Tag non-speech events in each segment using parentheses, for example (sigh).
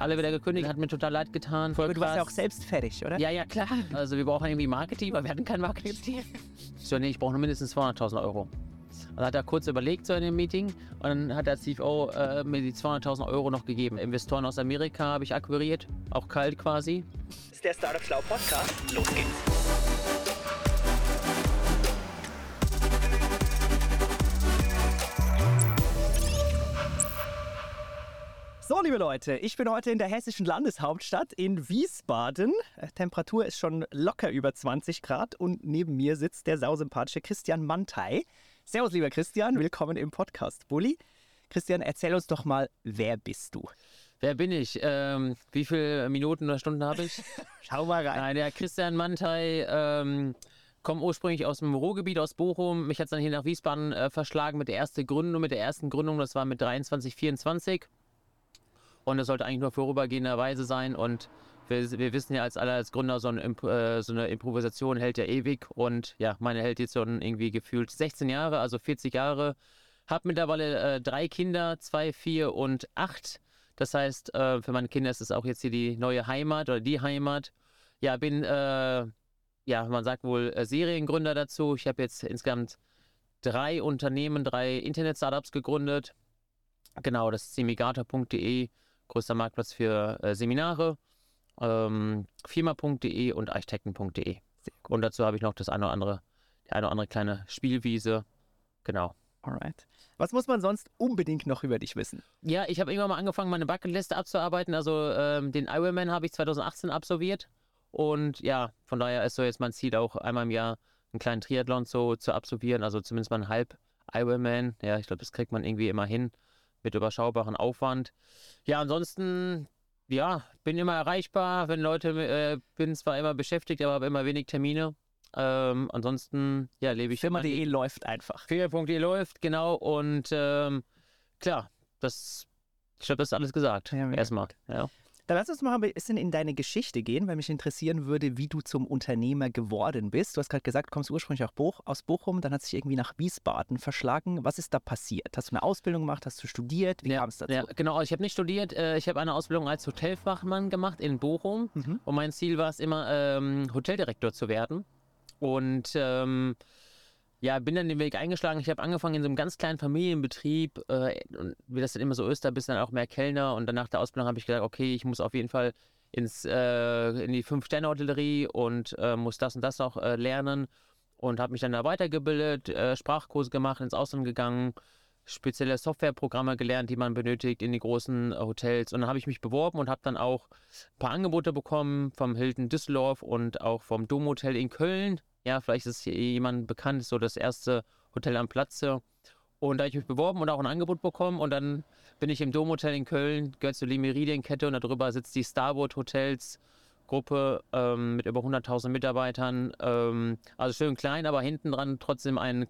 alle wieder gekündigt, hat mir total leid getan. Voll Aber du warst ja auch selbst fertig, oder? Ja, ja, klar. Also wir brauchen irgendwie Marketing, weil wir hatten kein Marketing-Team. (laughs) So, nee, ich brauche nur mindestens 200.000 Euro. Und dann hat er kurz überlegt so in dem Meeting und dann hat der CFO äh, mir die 200.000 Euro noch gegeben. Investoren aus Amerika habe ich akquiriert, auch kalt quasi. Das ist der Startup Schlau Podcast. Los geht's. So, liebe Leute, ich bin heute in der hessischen Landeshauptstadt in Wiesbaden. Äh, Temperatur ist schon locker über 20 Grad und neben mir sitzt der sausympathische Christian Mantei. Servus, lieber Christian, willkommen im Podcast Bulli. Christian, erzähl uns doch mal, wer bist du? Wer bin ich? Ähm, wie viele Minuten oder Stunden habe ich? (laughs) Schau mal rein. Nein, der Christian Mantei ähm, komme ursprünglich aus dem Ruhrgebiet, aus Bochum. Mich hat es dann hier nach Wiesbaden äh, verschlagen mit der ersten Gründung, mit der ersten Gründung, das war mit 23, 24. Und es sollte eigentlich nur vorübergehenderweise sein. Und wir, wir, wissen ja als alle als Gründer, so, ein, äh, so, eine Improvisation hält ja ewig. Und ja, meine hält jetzt schon irgendwie gefühlt 16 Jahre, also 40 Jahre. Hab mittlerweile äh, drei Kinder, zwei, vier und acht. Das heißt, äh, für meine Kinder ist es auch jetzt hier die neue Heimat oder die Heimat. Ja, bin, äh, ja, man sagt wohl äh, Seriengründer dazu. Ich habe jetzt insgesamt drei Unternehmen, drei Internet-Startups gegründet. Genau, das ist semigator.de größter Marktplatz für äh, Seminare, ähm, firma.de und architekten.de. Und dazu habe ich noch das eine oder andere, die eine oder andere kleine Spielwiese. Genau. Alright. Was muss man sonst unbedingt noch über dich wissen? Ja, ich habe irgendwann mal angefangen, meine Bucketliste abzuarbeiten. Also ähm, den Ironman habe ich 2018 absolviert. Und ja, von daher ist so jetzt mein Ziel auch einmal im Jahr einen kleinen Triathlon so zu absolvieren. Also zumindest mal einen Halb Ironman. Ja, ich glaube, das kriegt man irgendwie immer hin mit überschaubarem Aufwand. Ja, ansonsten, ja, bin immer erreichbar, wenn Leute, äh, bin zwar immer beschäftigt, aber habe immer wenig Termine. Ähm, ansonsten, ja, lebe ich. Firma.de läuft einfach. Firma.de läuft, genau. Und ähm, klar, das, ich glaube, das ist alles gesagt. Ja, Erstmal. Ja. Dann lass uns mal ein bisschen in deine Geschichte gehen, weil mich interessieren würde, wie du zum Unternehmer geworden bist. Du hast gerade gesagt, du kommst ursprünglich aus Bochum, dann hat sich irgendwie nach Wiesbaden verschlagen. Was ist da passiert? Hast du eine Ausbildung gemacht? Hast du studiert? Wie ja, kam es dazu? Ja, genau, ich habe nicht studiert. Äh, ich habe eine Ausbildung als Hotelfachmann gemacht in Bochum. Mhm. Und mein Ziel war es immer, ähm, Hoteldirektor zu werden. Und ähm, ja, bin dann den Weg eingeschlagen. Ich habe angefangen in so einem ganz kleinen Familienbetrieb äh, und wie das dann immer so ist, da bist du dann auch mehr Kellner. Und dann nach der Ausbildung habe ich gesagt, okay, ich muss auf jeden Fall ins, äh, in die Fünf-Sterne-Hotellerie und äh, muss das und das noch äh, lernen. Und habe mich dann da weitergebildet, äh, Sprachkurse gemacht, ins Ausland gegangen, spezielle Softwareprogramme gelernt, die man benötigt in die großen äh, Hotels. Und dann habe ich mich beworben und habe dann auch ein paar Angebote bekommen vom Hilton Düsseldorf und auch vom Domhotel in Köln ja, vielleicht ist hier jemand bekannt, so das erste Hotel am Platze. Und da habe ich mich beworben und auch ein Angebot bekommen. Und dann bin ich im Domhotel in Köln, gehört zur Limeridian-Kette und darüber sitzt die Starboard Hotels Gruppe ähm, mit über 100.000 Mitarbeitern. Ähm, also schön klein, aber hinten dran trotzdem ein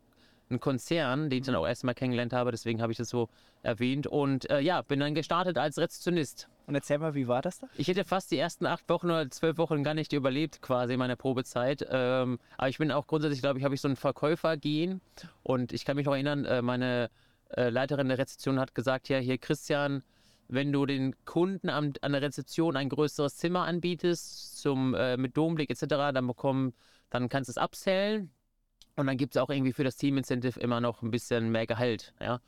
ein Konzern, den ich dann auch erstmal kennengelernt habe, deswegen habe ich das so erwähnt. Und äh, ja, bin dann gestartet als Rezeptionist. Und erzähl mal, wie war das da? Ich hätte fast die ersten acht Wochen oder zwölf Wochen gar nicht überlebt, quasi in meiner Probezeit. Ähm, aber ich bin auch grundsätzlich, glaube ich, habe ich so ein Verkäufer-Gen. Und ich kann mich noch erinnern, äh, meine äh, Leiterin der Rezeption hat gesagt, ja, hier Christian, wenn du den Kunden an, an der Rezeption ein größeres Zimmer anbietest, zum, äh, mit Domblick etc., dann bekommen, dann kannst du es absellen und dann gibt es auch irgendwie für das Team-Incentive immer noch ein bisschen mehr Gehalt, ja.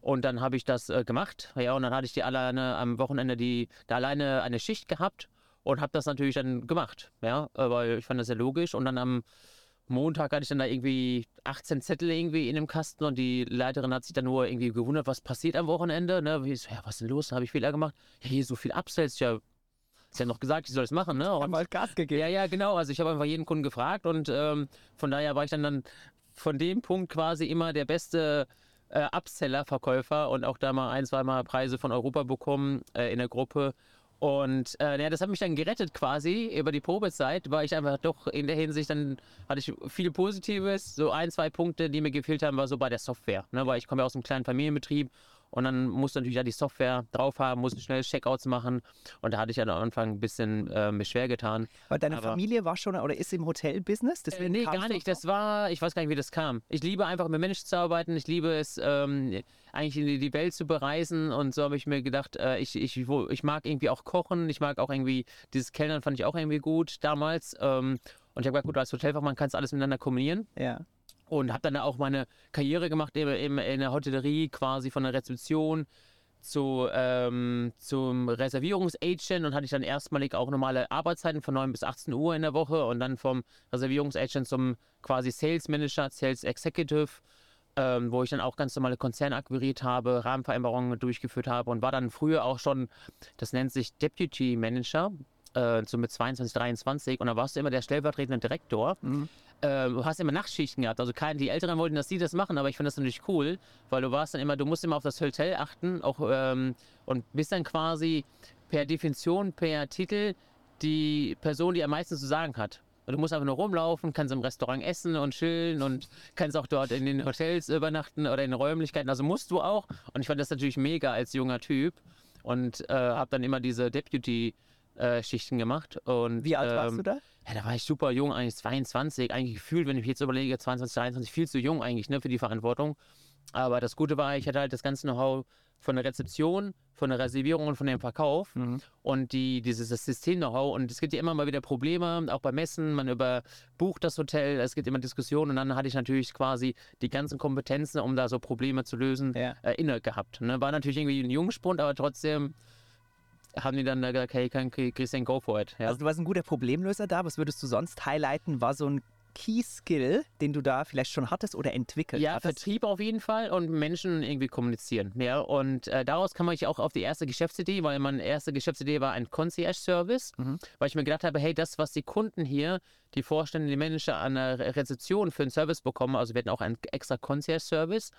Und dann habe ich das äh, gemacht, ja, und dann hatte ich die alleine am Wochenende die, da alleine eine Schicht gehabt und habe das natürlich dann gemacht, ja, weil ich fand das sehr logisch. Und dann am Montag hatte ich dann da irgendwie 18 Zettel irgendwie in dem Kasten und die Leiterin hat sich dann nur irgendwie gewundert, was passiert am Wochenende, ne? Wie so, ja, was ist denn los? Da habe ich Fehler gemacht. Ja, hier so viel Upsells, ja, Hast ja noch gesagt, ich soll es machen, ne? Und, mal Gas gegeben. Ja, ja, genau. Also ich habe einfach jeden Kunden gefragt und ähm, von daher war ich dann, dann von dem Punkt quasi immer der beste äh, Upseller-Verkäufer und auch da mal ein, zwei Mal Preise von Europa bekommen äh, in der Gruppe. Und äh, ja, das hat mich dann gerettet quasi über die Probezeit, weil ich einfach doch in der Hinsicht dann hatte ich viel Positives. So ein, zwei Punkte, die mir gefehlt haben, war so bei der Software. Ne? Weil ich komme ja aus einem kleinen Familienbetrieb Und dann musst du natürlich ja die Software drauf haben, musst schnell Checkouts machen. Und da hatte ich ja am Anfang ein bisschen äh, mich schwer getan. Aber deine Aber- Familie war schon oder ist im Hotelbusiness? Äh, nee, gar nicht. Das war, ich weiß gar nicht, wie das kam. Ich liebe einfach mit Menschen zu arbeiten. Ich liebe es, ähm, eigentlich in die- die Welt zu bereisen. Und so habe ich mir gedacht, äh, ich, ich, wo- ich mag irgendwie auch kochen. Ich mag auch irgendwie, dieses Kellnern fand ich auch irgendwie gut damals. Ähm, und ich habe gesagt, gut, als Hotelfachmann kannst du alles miteinander kombinieren. Ja. Und habe dann auch meine Karriere gemacht eben, in der Hotellerie, quasi von der Rezeption zu, ähm, zum Reservierungsagent und hatte ich dann erstmalig auch normale Arbeitszeiten von 9 bis 18 Uhr in der Woche und dann vom Reservierungsagent zum quasi Sales Manager, Sales Executive, ähm, wo ich dann auch ganz normale Konzerne akquiriert habe, Rahmenvereinbarungen durchgeführt habe und war dann früher auch schon, das nennt sich Deputy Manager, äh, so mit 22, 23 und da warst du immer der stellvertretende Direktor äh, du hast immer Nachtschichten gehabt. Also kein, die Älteren wollten, dass die das machen, aber ich fand das natürlich cool, weil du warst dann immer, du musst immer auf das Hotel achten, auch ähm, und bist dann quasi per Definition, per Titel die Person, die am meisten zu sagen hat. Und du musst einfach nur rumlaufen, kannst im Restaurant essen und chillen und kannst auch dort in den Hotels übernachten oder in Räumlichkeiten. Also musst du auch. Und ich fand das natürlich mega als junger Typ und äh, habe dann immer diese Deputy-Schichten gemacht. Und, Wie alt warst ähm, du da? ja, da war ich super jung, eigentlich 22. Eigentlich gefühlt, wenn ich jetzt überlege, 22, 23, viel zu jung eigentlich ne, für die Verantwortung. Aber das Gute war, ich hatte halt das ganze Know-how von der Rezeption, von der Reservierung und von dem Verkauf und die, dieses das System-Know-how. Und es gibt ja immer mal wieder Probleme, auch bei Messen. Man überbucht das Hotel, es gibt immer Diskussionen. Und dann hatte ich natürlich quasi die ganzen Kompetenzen, um da so Probleme zu lösen, Ja. äh, inne gehabt. Ne? War natürlich irgendwie ein Jungspund, aber trotzdem haben die dann da gesagt, hey, kann, Christian, go for it. Ja. Also du warst ein guter Problemlöser da. Was würdest du sonst highlighten? War so ein Key-Skill, den du da vielleicht schon hattest oder entwickelt Ja, hattest? Vertrieb auf jeden Fall und Menschen irgendwie kommunizieren. Ja, und äh, daraus kam ich auch auf die erste Geschäftsidee, weil meine erste Geschäftsidee war ein Concierge-Service, weil ich mir gedacht habe, hey, das, was die Kunden hier, die Vorstände, die Manager an der Re- Rezeption für einen Service bekommen, also wir hatten auch einen extra Concierge-Service,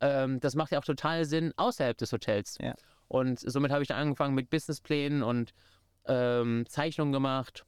ähm, das macht ja auch total Sinn außerhalb des Hotels. Ja. Und somit habe ich dann angefangen mit Businessplänen und ähm, Zeichnungen gemacht.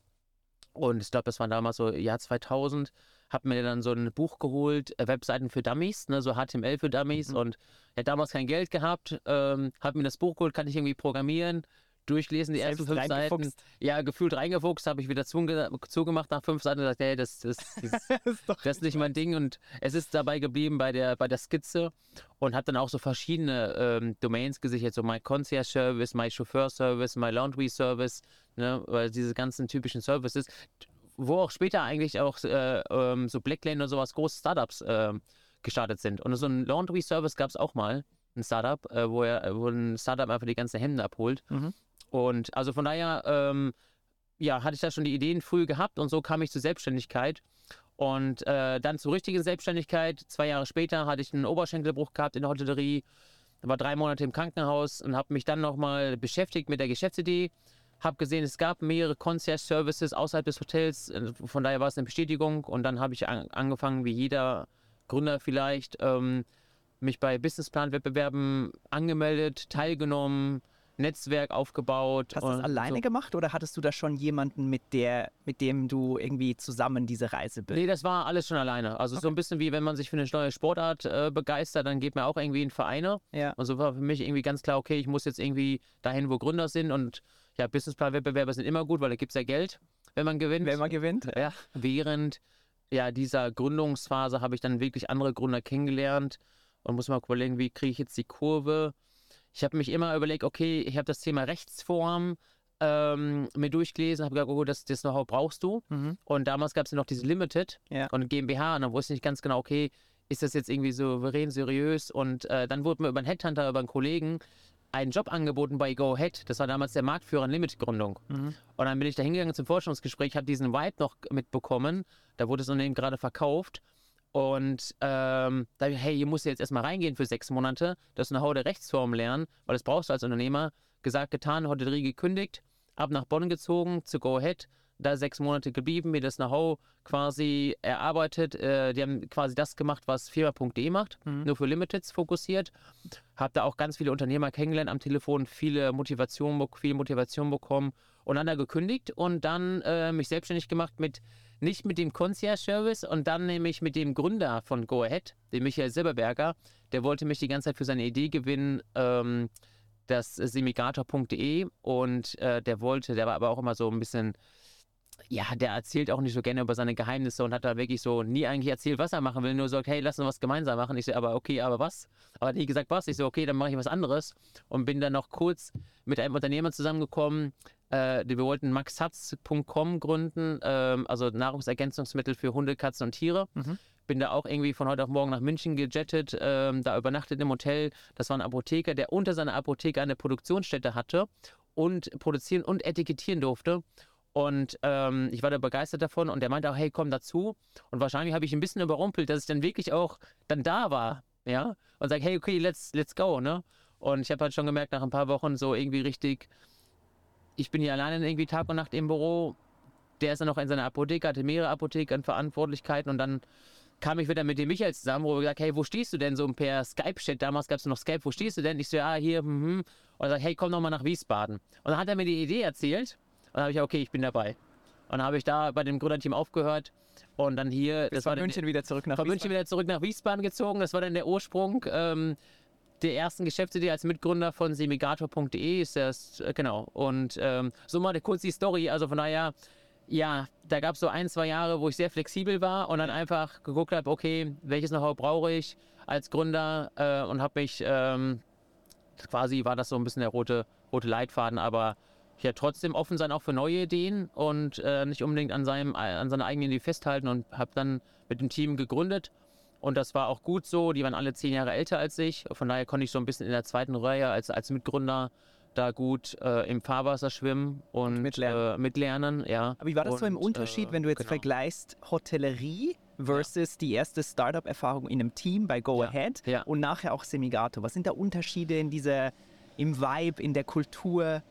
Und ich glaube, das war damals so Jahr 2000. Hab mir dann so ein Buch geholt, äh, Webseiten für Dummies, ne, so HTML für Dummies. Und ich hatte damals kein Geld gehabt. Ähm, hab mir das Buch geholt, kann ich irgendwie programmieren, durchlesen, die ersten fünf Seiten. Ja, gefühlt reingefuchst, habe ich wieder zuge zugemacht nach fünf Seiten und gesagt, hey, das, das, (laughs) das, ist doch das ist nicht mein Ding und es ist dabei geblieben bei der, bei der Skizze und habe dann auch so verschiedene ähm, Domains gesichert, so My Concierge Service, My Chauffeur Service, My Laundry Service, ne, weil diese ganzen typischen Services, wo auch später eigentlich auch äh, ähm, so Blacklane oder sowas große Startups ähm, gestartet sind. Und so ein Laundry Service gab es auch mal, ein Startup, äh, wo, er, wo ein Startup einfach die ganzen Hemden abholt. Mhm. Und also von daher, ähm, ja, hatte ich da schon die Ideen früh gehabt und so kam ich zur Selbstständigkeit. Und äh, dann zur richtigen Selbstständigkeit. Zwei Jahre später hatte ich einen Oberschenkelbruch gehabt in der Hotellerie, war drei Monate im Krankenhaus und habe mich dann nochmal beschäftigt mit der Geschäftsidee. Habe gesehen, es gab mehrere Concierge-Services außerhalb des Hotels. Von daher war es eine Bestätigung. Und dann habe ich an, angefangen, wie jeder Gründer vielleicht, ähm, mich bei Businessplan-Wettbewerben angemeldet, teilgenommen, Netzwerk aufgebaut. Hast du das alleine so. gemacht oder hattest du da schon jemanden, mit, der, mit dem du irgendwie zusammen diese Reise bist? Nee, das war alles schon alleine. Also so ein bisschen wie wenn man sich für eine neue Sportart äh, begeistert, dann geht man auch irgendwie in Vereine. Ja. Und so war für mich irgendwie ganz klar, okay, ich muss jetzt irgendwie dahin, wo Gründer sind. Und ja, Businessplan-Wettbewerbe sind immer gut, weil da gibt es ja Geld, wenn man gewinnt. Wenn man gewinnt? ja, während ja, dieser Gründungsphase habe ich dann wirklich andere Gründer kennengelernt und muss mal überlegen, wie kriege ich jetzt die Kurve. Ich habe mich immer überlegt, okay, ich habe das Thema Rechtsform ähm, mir durchgelesen, habe gesagt, oh, das, das Know-how brauchst du. Mhm. Und damals gab es ja noch diese Limited Ja. und GmbH und dann wusste ich nicht ganz genau, okay, ist das jetzt irgendwie souverän, seriös? Und äh, dann wurde mir über einen Headhunter, über einen Kollegen, einen Job angeboten bei Go Ahead. Das war damals der Marktführer in Limit-Gründung. Und dann bin ich da hingegangen zum Forschungsgespräch, habe diesen Vibe noch mitbekommen. Da wurde das Unternehmen gerade verkauft. Und ähm, da, hey, hier musst du jetzt erstmal reingehen für sechs Monate, das Know-how der Rechtsform lernen, weil das brauchst du als Unternehmer. Gesagt, getan, Hotellerie gekündigt, ab nach Bonn gezogen, zu Go Ahead, da sechs Monate geblieben, mir das Know-how quasi erarbeitet. Äh, die haben quasi das gemacht, was Firma.de macht, Mhm. nur für Limiteds fokussiert. Habe da auch ganz viele Unternehmer kennengelernt am Telefon, viele Motivation, viel Motivation bekommen und dann da gekündigt und dann äh, mich selbstständig gemacht mit nicht mit dem Concierge-Service und dann nämlich mit dem Gründer von Go Ahead, dem Michael Silberberger. Der wollte mich die ganze Zeit für seine Idee gewinnen, ähm, das semigator.de und äh, der wollte, der war aber auch immer so ein bisschen, ja, der erzählt auch nicht so gerne über seine Geheimnisse und hat da wirklich so nie eigentlich erzählt, was er machen will, nur sagt, hey, lass uns was gemeinsam machen. Ich so, aber okay, aber was? Aber hat nie gesagt, was? Ich so, okay, dann mache ich was anderes und bin dann noch kurz mit einem Unternehmer zusammengekommen, äh, wir wollten maxhatz.com gründen, ähm, also Nahrungsergänzungsmittel für Hunde, Katzen und Tiere. Bin da auch irgendwie von heute auf morgen nach München gejettet, ähm, da übernachtet im Hotel. Das war ein Apotheker, der unter seiner Apotheke eine Produktionsstätte hatte und produzieren und etikettieren durfte. Und ähm, ich war da begeistert davon und der meinte auch, hey, komm dazu. Und wahrscheinlich habe ich ein bisschen überrumpelt, dass ich dann wirklich auch dann da war, ja. Und sage, hey, okay, let's, let's go, ne? Und ich habe halt schon gemerkt, nach ein paar Wochen so irgendwie richtig, ich bin hier alleine irgendwie Tag und Nacht im Büro. Der ist dann noch in seiner Apotheke, hatte mehrere Apotheken, Verantwortlichkeiten und dann kam ich wieder mit dem Michael zusammen, wo wir gesagt, hey, wo stehst du denn so per Skype-Chat? Damals gab es noch Skype, wo stehst du denn? Ich so, ja, hier, hm, hm. Und er sagt, hey, komm doch mal nach Wiesbaden. Und dann hat er mir die Idee erzählt und dann habe ich, okay, ich bin dabei. Und dann habe ich da bei dem Gründerteam aufgehört und dann hier, Bis das war München wieder zurück nach von München wieder zurück nach Wiesbaden gezogen. Das war dann der Ursprung ähm, der ersten Geschäftsidee als Mitgründer von semigator.de. Ist das, äh, genau. Und ähm, so mal kurz die Story. Also von daher, ja, da gab es so ein, zwei Jahre, wo ich sehr flexibel war und dann einfach geguckt habe, okay, welches Know-how brauche ich als Gründer äh, und habe mich, ähm, quasi war das so ein bisschen der rote, rote Leitfaden, aber ja, trotzdem offen sein auch für neue Ideen und äh, nicht unbedingt an, seinem, an seiner eigenen Idee festhalten und habe dann mit dem Team gegründet. Und das war auch gut so. Die waren alle zehn Jahre älter als ich. Von daher konnte ich so ein bisschen in der zweiten Reihe als, als Mitgründer da gut äh, im Fahrwasser schwimmen und mitlernen. Äh, mitlernen. Ja. Aber wie war das so im Und, Unterschied, äh, wenn du jetzt genau. vergleichst Hotellerie versus die erste Startup-Erfahrung in einem Team bei Go Ja, Ahead ja. und nachher auch Semigato? Was sind da Unterschiede in dieser, im Vibe, in der Kultur?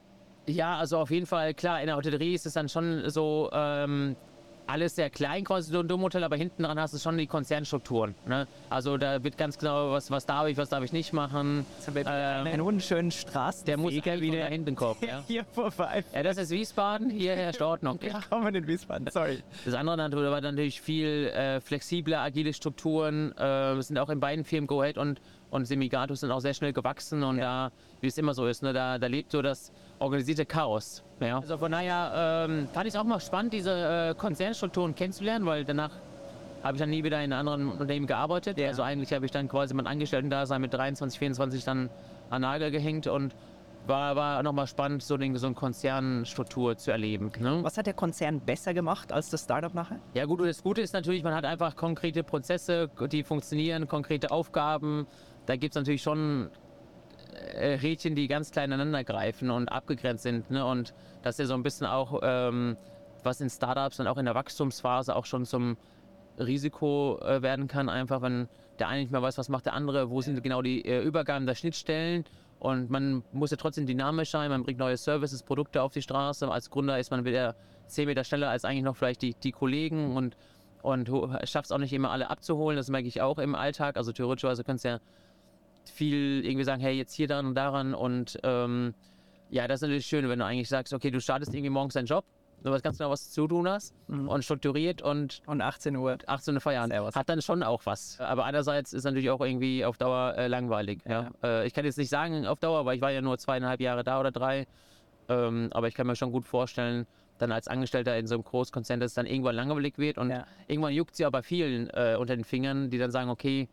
Ja, also auf jeden Fall, klar, in der Hotellerie ist es dann schon so ähm, alles sehr klein, quasi so ein Domhotel, aber hinten dran hast du schon die Konzernstrukturen. Ne? Also da wird ganz genau, was, was darf ich, was darf ich nicht machen. Jetzt haben wir Ähm, einen wunderschönen Straßen. Der muss wieder da hinten kommen. Ja? hier vorbei. ja, das ist Wiesbaden, hier herrscht Ordnung. Ja. Willkommen in Wiesbaden, sorry. Das andere natürlich war natürlich viel äh, flexibler, agile Strukturen. Äh, sind auch in beiden Firmen Go Ahead und, und Semigato sind auch sehr schnell gewachsen und da, wie es immer so ist, ne, da, da lebt so das organisierte Chaos. Ja. Also von daher ähm, fand ich es auch mal spannend, diese äh, Konzernstrukturen kennenzulernen, weil danach habe ich dann nie wieder in einem anderen Unternehmen gearbeitet. Ja. Also eigentlich habe ich dann quasi mein Angestellten-Dasein mit 23, 24 dann an Nagel gehängt und war, war nochmal spannend, so, den, so eine Konzernstruktur zu erleben. Ne? Was hat der Konzern besser gemacht als das Startup nachher? Ja gut, das Gute ist natürlich, man hat einfach konkrete Prozesse, die funktionieren, konkrete Aufgaben. Da gibt es natürlich schon Rädchen, die ganz klein ineinander greifen und abgegrenzt sind. Ne? Und das ist ja so ein bisschen auch, ähm, was in Startups und auch in der Wachstumsphase auch schon zum Risiko äh, werden kann, einfach wenn der eine nicht mehr weiß, was macht der andere, wo sind genau die äh, Übergaben der Schnittstellen. Und man muss ja trotzdem dynamisch sein, man bringt neue Services, Produkte auf die Straße. Als Gründer ist man wieder 10 Meter schneller als eigentlich noch vielleicht die, die Kollegen und, und schafft es auch nicht immer alle abzuholen. Das merke ich auch im Alltag. Also theoretischerweise kannst du ja viel irgendwie sagen, hey, jetzt hier dran und daran. Und ähm, ja, das ist natürlich schön, wenn du eigentlich sagst, okay, du startest irgendwie morgens deinen Job, du weißt ganz genau, was du zu tun hast und strukturiert und Und 18 Uhr. 18 Uhr Feierabend. Servus. Hat dann schon auch was. Aber andererseits ist natürlich auch irgendwie auf Dauer äh, langweilig. Ja. Äh, ich kann jetzt nicht sagen auf Dauer, weil ich war ja nur zweieinhalb Jahre da oder drei. Ähm, aber ich kann mir schon gut vorstellen, dann als Angestellter in so einem Großkonzern, dass es dann irgendwann langweilig wird. Und Ja. irgendwann juckt sie aber vielen äh, unter den Fingern, die dann sagen, okay,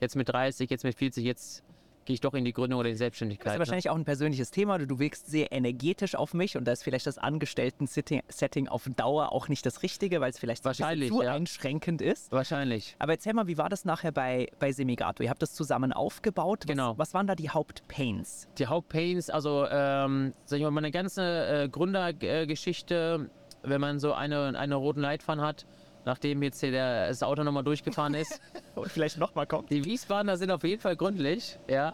jetzt mit 30, jetzt mit 40, jetzt gehe ich doch in die Gründung oder die Das Selbstständigkeit. ist ne? wahrscheinlich auch ein persönliches Thema. Du, du wirkst sehr energetisch auf mich und da ist vielleicht das Angestellten-Setting auf Dauer auch nicht das Richtige, weil es vielleicht Wahrscheinlich, zu ja. einschränkend ist. Wahrscheinlich. Aber erzähl mal, wie war das nachher bei, bei Semigato? Ihr habt das zusammen aufgebaut. Was, Genau. Was waren da die Hauptpains? Die Hauptpains, also ähm, sag ich mal, meine ganze äh, Gründergeschichte, wenn man so eine, eine roten Leitfaden hat, nachdem jetzt hier der, das Auto nochmal durchgefahren ist. (laughs) Und vielleicht nochmal kommt. Die Wiesbadener sind auf jeden Fall gründlich, ja.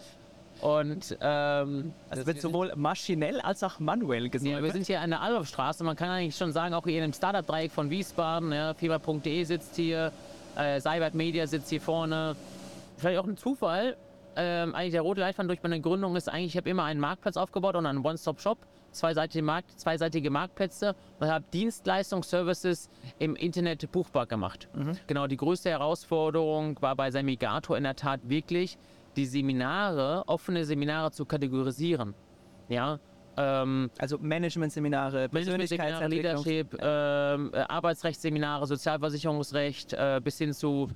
Und ähm, Also das- wird sowohl maschinell als auch manuell Ja, gesäubert. wir sind hier an der Adolfstraße. Man kann eigentlich schon sagen, auch hier in dem Startup-Dreieck von Wiesbaden. Ja, Fieber.de sitzt hier, äh, Cybert Media sitzt hier vorne. Vielleicht auch ein Zufall. Ähm, eigentlich der rote Leitfaden durch meine Gründung ist eigentlich, ich habe immer einen Marktplatz aufgebaut und einen One-Stop-Shop, zweiseitige, Markt, zweiseitige Marktplätze und habe Dienstleistungsservices im Internet buchbar gemacht. Genau, die größte Herausforderung war bei Semigato in der Tat wirklich, die Seminare, offene Seminare zu kategorisieren. Ja, ähm, also Management-Seminare, Managementseminare, Persönlichkeitsentwicklung. Leadership, ähm, äh, Arbeitsrechtsseminare, Sozialversicherungsrecht, äh, bis hin zu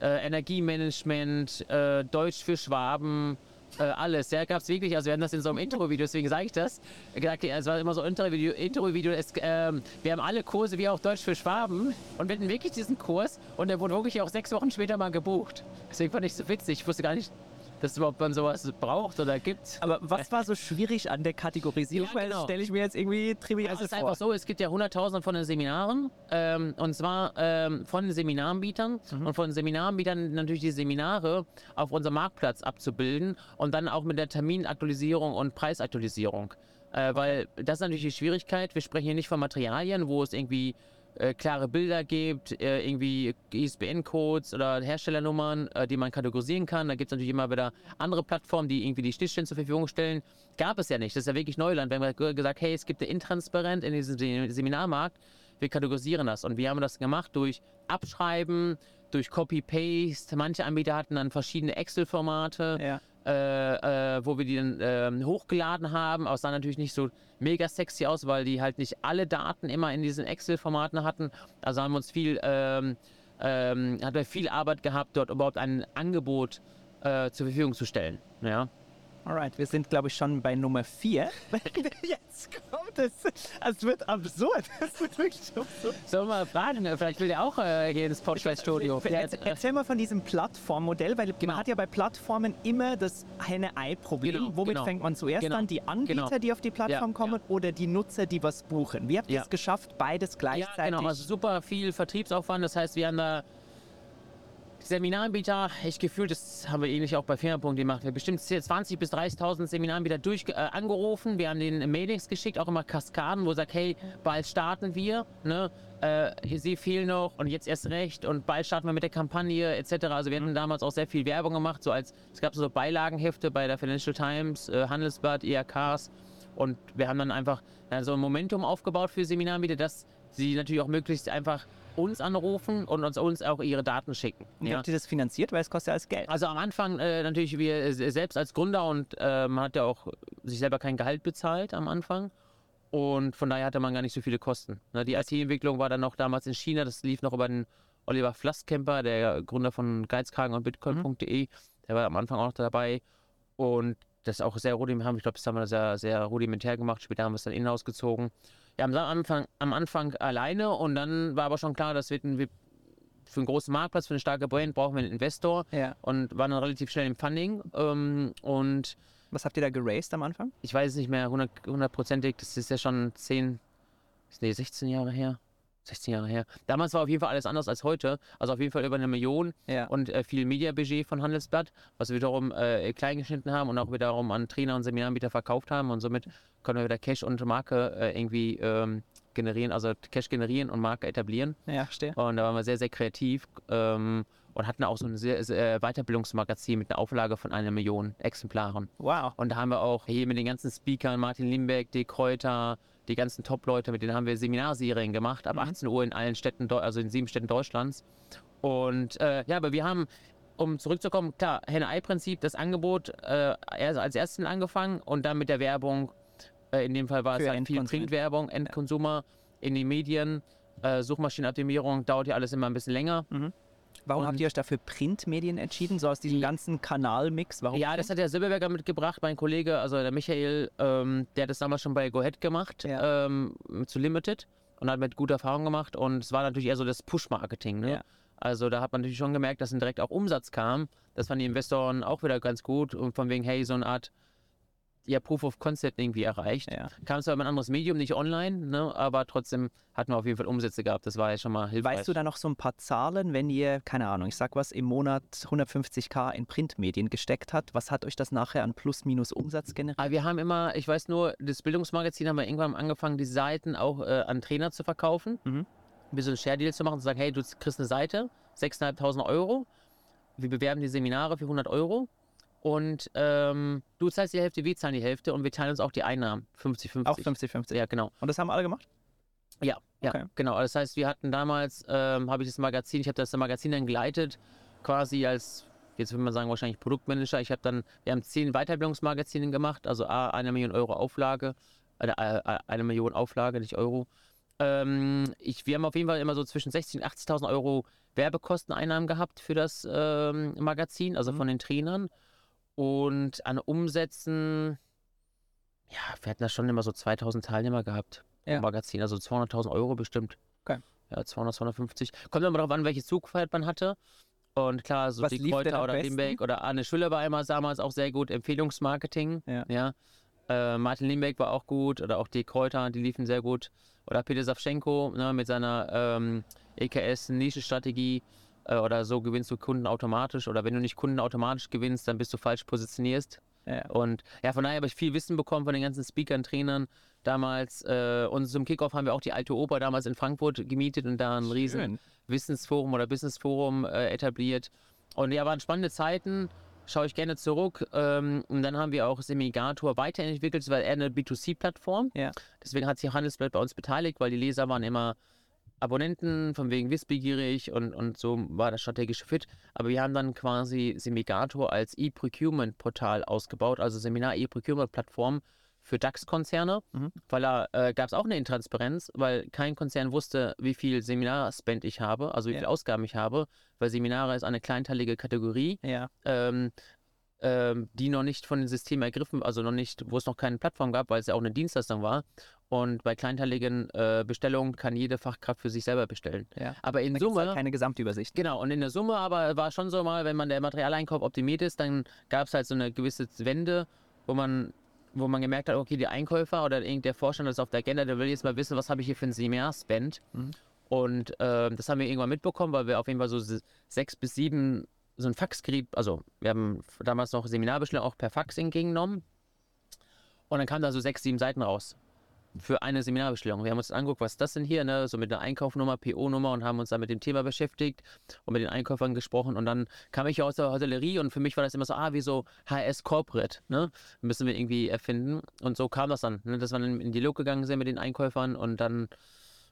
äh, Energiemanagement, äh, Deutsch für Schwaben, äh, alles. Ja, gab es wirklich, also wir hatten das in so einem Intro-Video, deswegen sage ich das. Es war immer so ein Intro-Video, Intro-Video ähm, wir haben alle Kurse, wie auch Deutsch für Schwaben und wir hatten wirklich diesen Kurs und der wurde wirklich auch sechs Wochen später mal gebucht. Deswegen fand ich es so witzig, ich wusste gar nicht, dass überhaupt man sowas braucht oder gibt. Aber was war so schwierig an der Kategorisierung? Ja, Weil das genau. stelle ich mir jetzt irgendwie trivial Es ist vor. einfach so, es gibt ja hunderttausende von den Seminaren ähm, und zwar ähm, von den Seminaranbietern und von den Seminaranbietern natürlich die Seminare auf unserem Marktplatz abzubilden und dann auch mit der Terminaktualisierung und Preisaktualisierung. Äh, weil das ist natürlich die Schwierigkeit. Wir sprechen hier nicht von Materialien, wo es irgendwie äh, klare Bilder gibt, äh, irgendwie ISBN-Codes oder Herstellernummern, äh, die man kategorisieren kann. Da gibt es natürlich immer wieder andere Plattformen, die irgendwie die Schnittstellen zur Verfügung stellen. Gab es ja nicht. Das ist ja wirklich Neuland. Wir haben ge- gesagt, hey, es gibt eine Intransparent in diesem Se- Seminarmarkt. Wir kategorisieren das. Und wie haben wir das gemacht? Durch Abschreiben, durch Copy-Paste. Manche Anbieter hatten dann verschiedene Excel-Formate Ja. Äh, äh, wo wir die dann ähm, hochgeladen haben. Aber es sah natürlich nicht so mega sexy aus, weil die halt nicht alle Daten immer in diesen Excel-Formaten hatten. Also haben wir uns viel, ähm, ähm, hat viel Arbeit gehabt, dort überhaupt ein Angebot äh, zur Verfügung zu stellen. Ja. Alright, wir sind, glaube ich, schon bei Nummer 4. (laughs) Jetzt kommt es. Es wird absurd. (laughs) Es wird wirklich absurd. Sollen wir mal fragen, äh, vielleicht will der auch äh, hier ins Podcast-Studio. Er- Erzähl mal von diesem Plattformmodell, weil Genau. man hat ja bei Plattformen immer das Henne-Ei-Problem. Genau, Womit genau. fängt man zuerst Genau, an? Die Anbieter, genau. die auf die Plattform Ja, kommen oder die Nutzer, die was buchen? Wie habt ihr Ja. es geschafft, beides gleichzeitig? Ja, genau. Also super viel Vertriebsaufwand. Das heißt, wir haben da Seminaranbieter, ich gefühlt, das haben wir ähnlich auch bei Firma.de gemacht. Wir haben bestimmt 20.000 bis 30.000 Seminaranbieter durch, äh, angerufen. Wir haben denen Mailings geschickt, auch immer Kaskaden, wo sagt, hey, bald starten wir. Ne? Äh, Sie fehlen noch und jetzt erst recht und bald starten wir mit der Kampagne etc. Also wir hatten damals auch sehr viel Werbung gemacht. So als, es gab so Beilagenhefte bei der Financial Times, äh, Handelsblatt, IHKs. Und wir haben dann einfach so ein Momentum aufgebaut für Seminaranbieter, dass sie natürlich auch möglichst einfach uns anrufen und uns, uns auch ihre Daten schicken. Wie Ja. habt ihr das finanziert? Weil es kostet ja alles Geld. Also am Anfang äh, natürlich wir äh, selbst als Gründer und äh, man hat ja auch sich selber kein Gehalt bezahlt am Anfang. Und von daher hatte man gar nicht so viele Kosten. Ne, die IT-Entwicklung war dann noch damals in China, das lief noch über den Oliver Flasskemper, der Gründer von Geizkragen und Bitcoin.de. Der war am Anfang auch noch dabei. Und das ist auch sehr rudimentär, ich glaube, das haben wir sehr, sehr rudimentär gemacht. Später haben wir es dann in-house gezogen. Ja, am Anfang, am Anfang alleine und dann war aber schon klar, das wird ein, wir- für einen großen Marktplatz, für eine starke Brand brauchen wir einen Investor Ja. und waren dann relativ schnell im Funding. Ähm, und Was habt ihr da geraced am Anfang? ich weiß es nicht mehr hundert- hundertprozentig, das ist ja schon 10, nee, 16 Jahre her. 16 Jahre her. Damals war auf jeden Fall alles anders als heute. Also auf jeden Fall über eine Million Ja. und äh, viel Media-Budget von Handelsblatt, was wir wiederum äh, klein geschnitten haben und auch wiederum an Trainer und Seminaranbieter verkauft haben. Und somit können wir wieder Cash und Marke äh, irgendwie ähm, generieren, also Cash generieren und Marke etablieren. Ja, verstehe. Und da waren wir sehr, sehr kreativ ähm, und hatten auch so ein sehr, sehr Weiterbildungsmagazin mit einer Auflage von einer Million Exemplaren. Wow. Und da haben wir auch hier mit den ganzen Speakern, Martin Limbeck, D. Kräuter, die ganzen Top-Leute, mit denen haben wir Seminarserien gemacht, ab 18 Uhr in allen Städten, also in sieben Städten Deutschlands. Und äh, ja, aber wir haben, um zurückzukommen, klar, Henne-Ei-Prinzip, das Angebot äh, als erstes angefangen und dann mit der Werbung. Äh, in dem Fall war es Für halt viel. Printwerbung, Endkonsumer in den Medien. Äh, Suchmaschinenoptimierung dauert ja alles immer ein bisschen länger. Warum Und- habt ihr euch dafür Printmedien entschieden? So aus diesem Die- ganzen Kanalmix? Warum? Ja, das hat der Silberberger mitgebracht, mein Kollege, also der Michael, ähm, der hat das damals schon bei GoHead gemacht, Ja. ähm, zu Limited und hat mit gute Erfahrungen gemacht und es war natürlich eher so das Push-Marketing. Ne? Ja. Also da hat man natürlich schon gemerkt, dass dann direkt auch Umsatz kam. Das fanden die Investoren auch wieder ganz gut und von wegen, hey, so eine Art ja, Proof of Concept irgendwie erreicht. Ja. Kam zwar über ein anderes Medium, nicht online, ne, aber trotzdem hatten wir auf jeden Fall Umsätze gehabt. Das war ja schon mal hilfreich. Weißt du da noch so ein paar Zahlen, wenn ihr, keine Ahnung, ich sag was, im Monat 150k in Printmedien gesteckt hat? Was hat euch das nachher an plus-minus Umsatz generiert? Aber wir haben immer, ich weiß nur, das Bildungsmagazin haben wir irgendwann angefangen, die Seiten auch äh, an Trainer zu verkaufen. Mhm. Ein bisschen Share-Deal zu machen, zu sagen, hey, du kriegst eine Seite, 6.500 Euro. Wir bewerben die Seminare für 100 Euro. Und ähm, du zahlst die Hälfte, wir zahlen die Hälfte und wir teilen uns auch die Einnahmen. 50-50. Auch 50-50. Ja, genau. Und das haben alle gemacht? Ja, ja, Okay. genau. Das heißt, wir hatten damals, ähm, habe ich das Magazin, ich habe das Magazin dann geleitet, quasi als, jetzt würde man sagen, wahrscheinlich Produktmanager. Ich habe dann, wir haben zehn Weiterbildungsmagazine gemacht, also A, eine Million Euro Auflage, äh, äh, eine Million Auflage, nicht Euro. Ähm, ich, wir haben auf jeden Fall immer so zwischen 60.000 und 80.000 Euro Werbekosteneinnahmen gehabt für das ähm, Magazin, also Mhm. von den Trainern. Und an Umsätzen, ja, wir hatten da schon immer so 2000 Teilnehmer gehabt Ja. im Magazin, also 200.000 Euro bestimmt. Okay. Ja, 200, 250. Kommt immer darauf an, welche Zugfahrt man hatte. Und klar, so Was die Kräuter oder? Limbeck oder Arne Schüller war immer damals auch sehr gut. Empfehlungsmarketing. Ja. ja. Äh, Martin Limbeck war auch gut oder auch die Kräuter, die liefen sehr gut. Oder Peter Savchenko ne, mit seiner ähm, EKS-Nischenstrategie. Oder so gewinnst du Kunden automatisch. Oder wenn du nicht Kunden automatisch gewinnst, dann bist du falsch positionierst. Ja. Und ja, von daher habe ich viel Wissen bekommen von den ganzen Speakern, Trainern damals. Äh, und zum Kickoff haben wir auch die Alte Oper damals in Frankfurt gemietet und da ein riesen Schön. Wissensforum oder Businessforum äh, etabliert. Und ja, waren spannende Zeiten. Schaue ich gerne zurück. Ähm, und dann haben wir auch Semigator weiterentwickelt. War eher eine B2C-Plattform. Ja. Deswegen hat sich Handelsblatt bei uns beteiligt, weil die Leser waren immer Abonnenten, von wegen wissbegierig und, und so war das strategische Fit. Aber wir haben dann quasi Semigator als E-Procurement-Portal ausgebaut, also Seminar-E-Procurement-Plattform für DAX-Konzerne, Mhm. weil da äh, gab es auch eine Intransparenz, weil kein Konzern wusste, wie viel Seminar-Spend ich habe, also wie Ja. viel Ausgaben ich habe, weil Seminare ist eine kleinteilige Kategorie Ja. ähm, ähm, die noch nicht von den Systemen ergriffen, also noch nicht, wo es noch keine Plattform gab, weil es ja auch eine Dienstleistung war. Und bei kleinteiligen äh, Bestellungen kann jede Fachkraft für sich selber bestellen. Ja. Aber in Da Summe, halt keine Gesamtübersicht. genau, und in der Summe aber war schon so mal, wenn man der Materialeinkauf optimiert ist, dann gab es halt so eine gewisse Wende, wo man wo man gemerkt hat, okay, die Einkäufer oder der Vorstand ist auf der Agenda, der will jetzt mal wissen, was habe ich hier für ein Seminar-Spend. Mhm. Und ähm, das haben wir irgendwann mitbekommen, weil wir auf jeden Fall so se- sechs bis sieben so ein Faxgerät, also wir haben damals noch Seminarbestellungen auch per Fax entgegengenommen. Und dann kamen da so sechs, sieben Seiten raus für eine Seminarbestellung. Wir haben uns angeguckt, was das denn hier, ne? so mit der Einkaufnummer, PO-Nummer und haben uns dann mit dem Thema beschäftigt und mit den Einkäufern gesprochen. Und dann kam ich aus der Hotellerie und für mich war das immer so, ah, wie so HS Corporate, ne? müssen wir irgendwie erfinden. Und so kam das dann, ne? dass wir dann in Dialog gegangen sind mit den Einkäufern und dann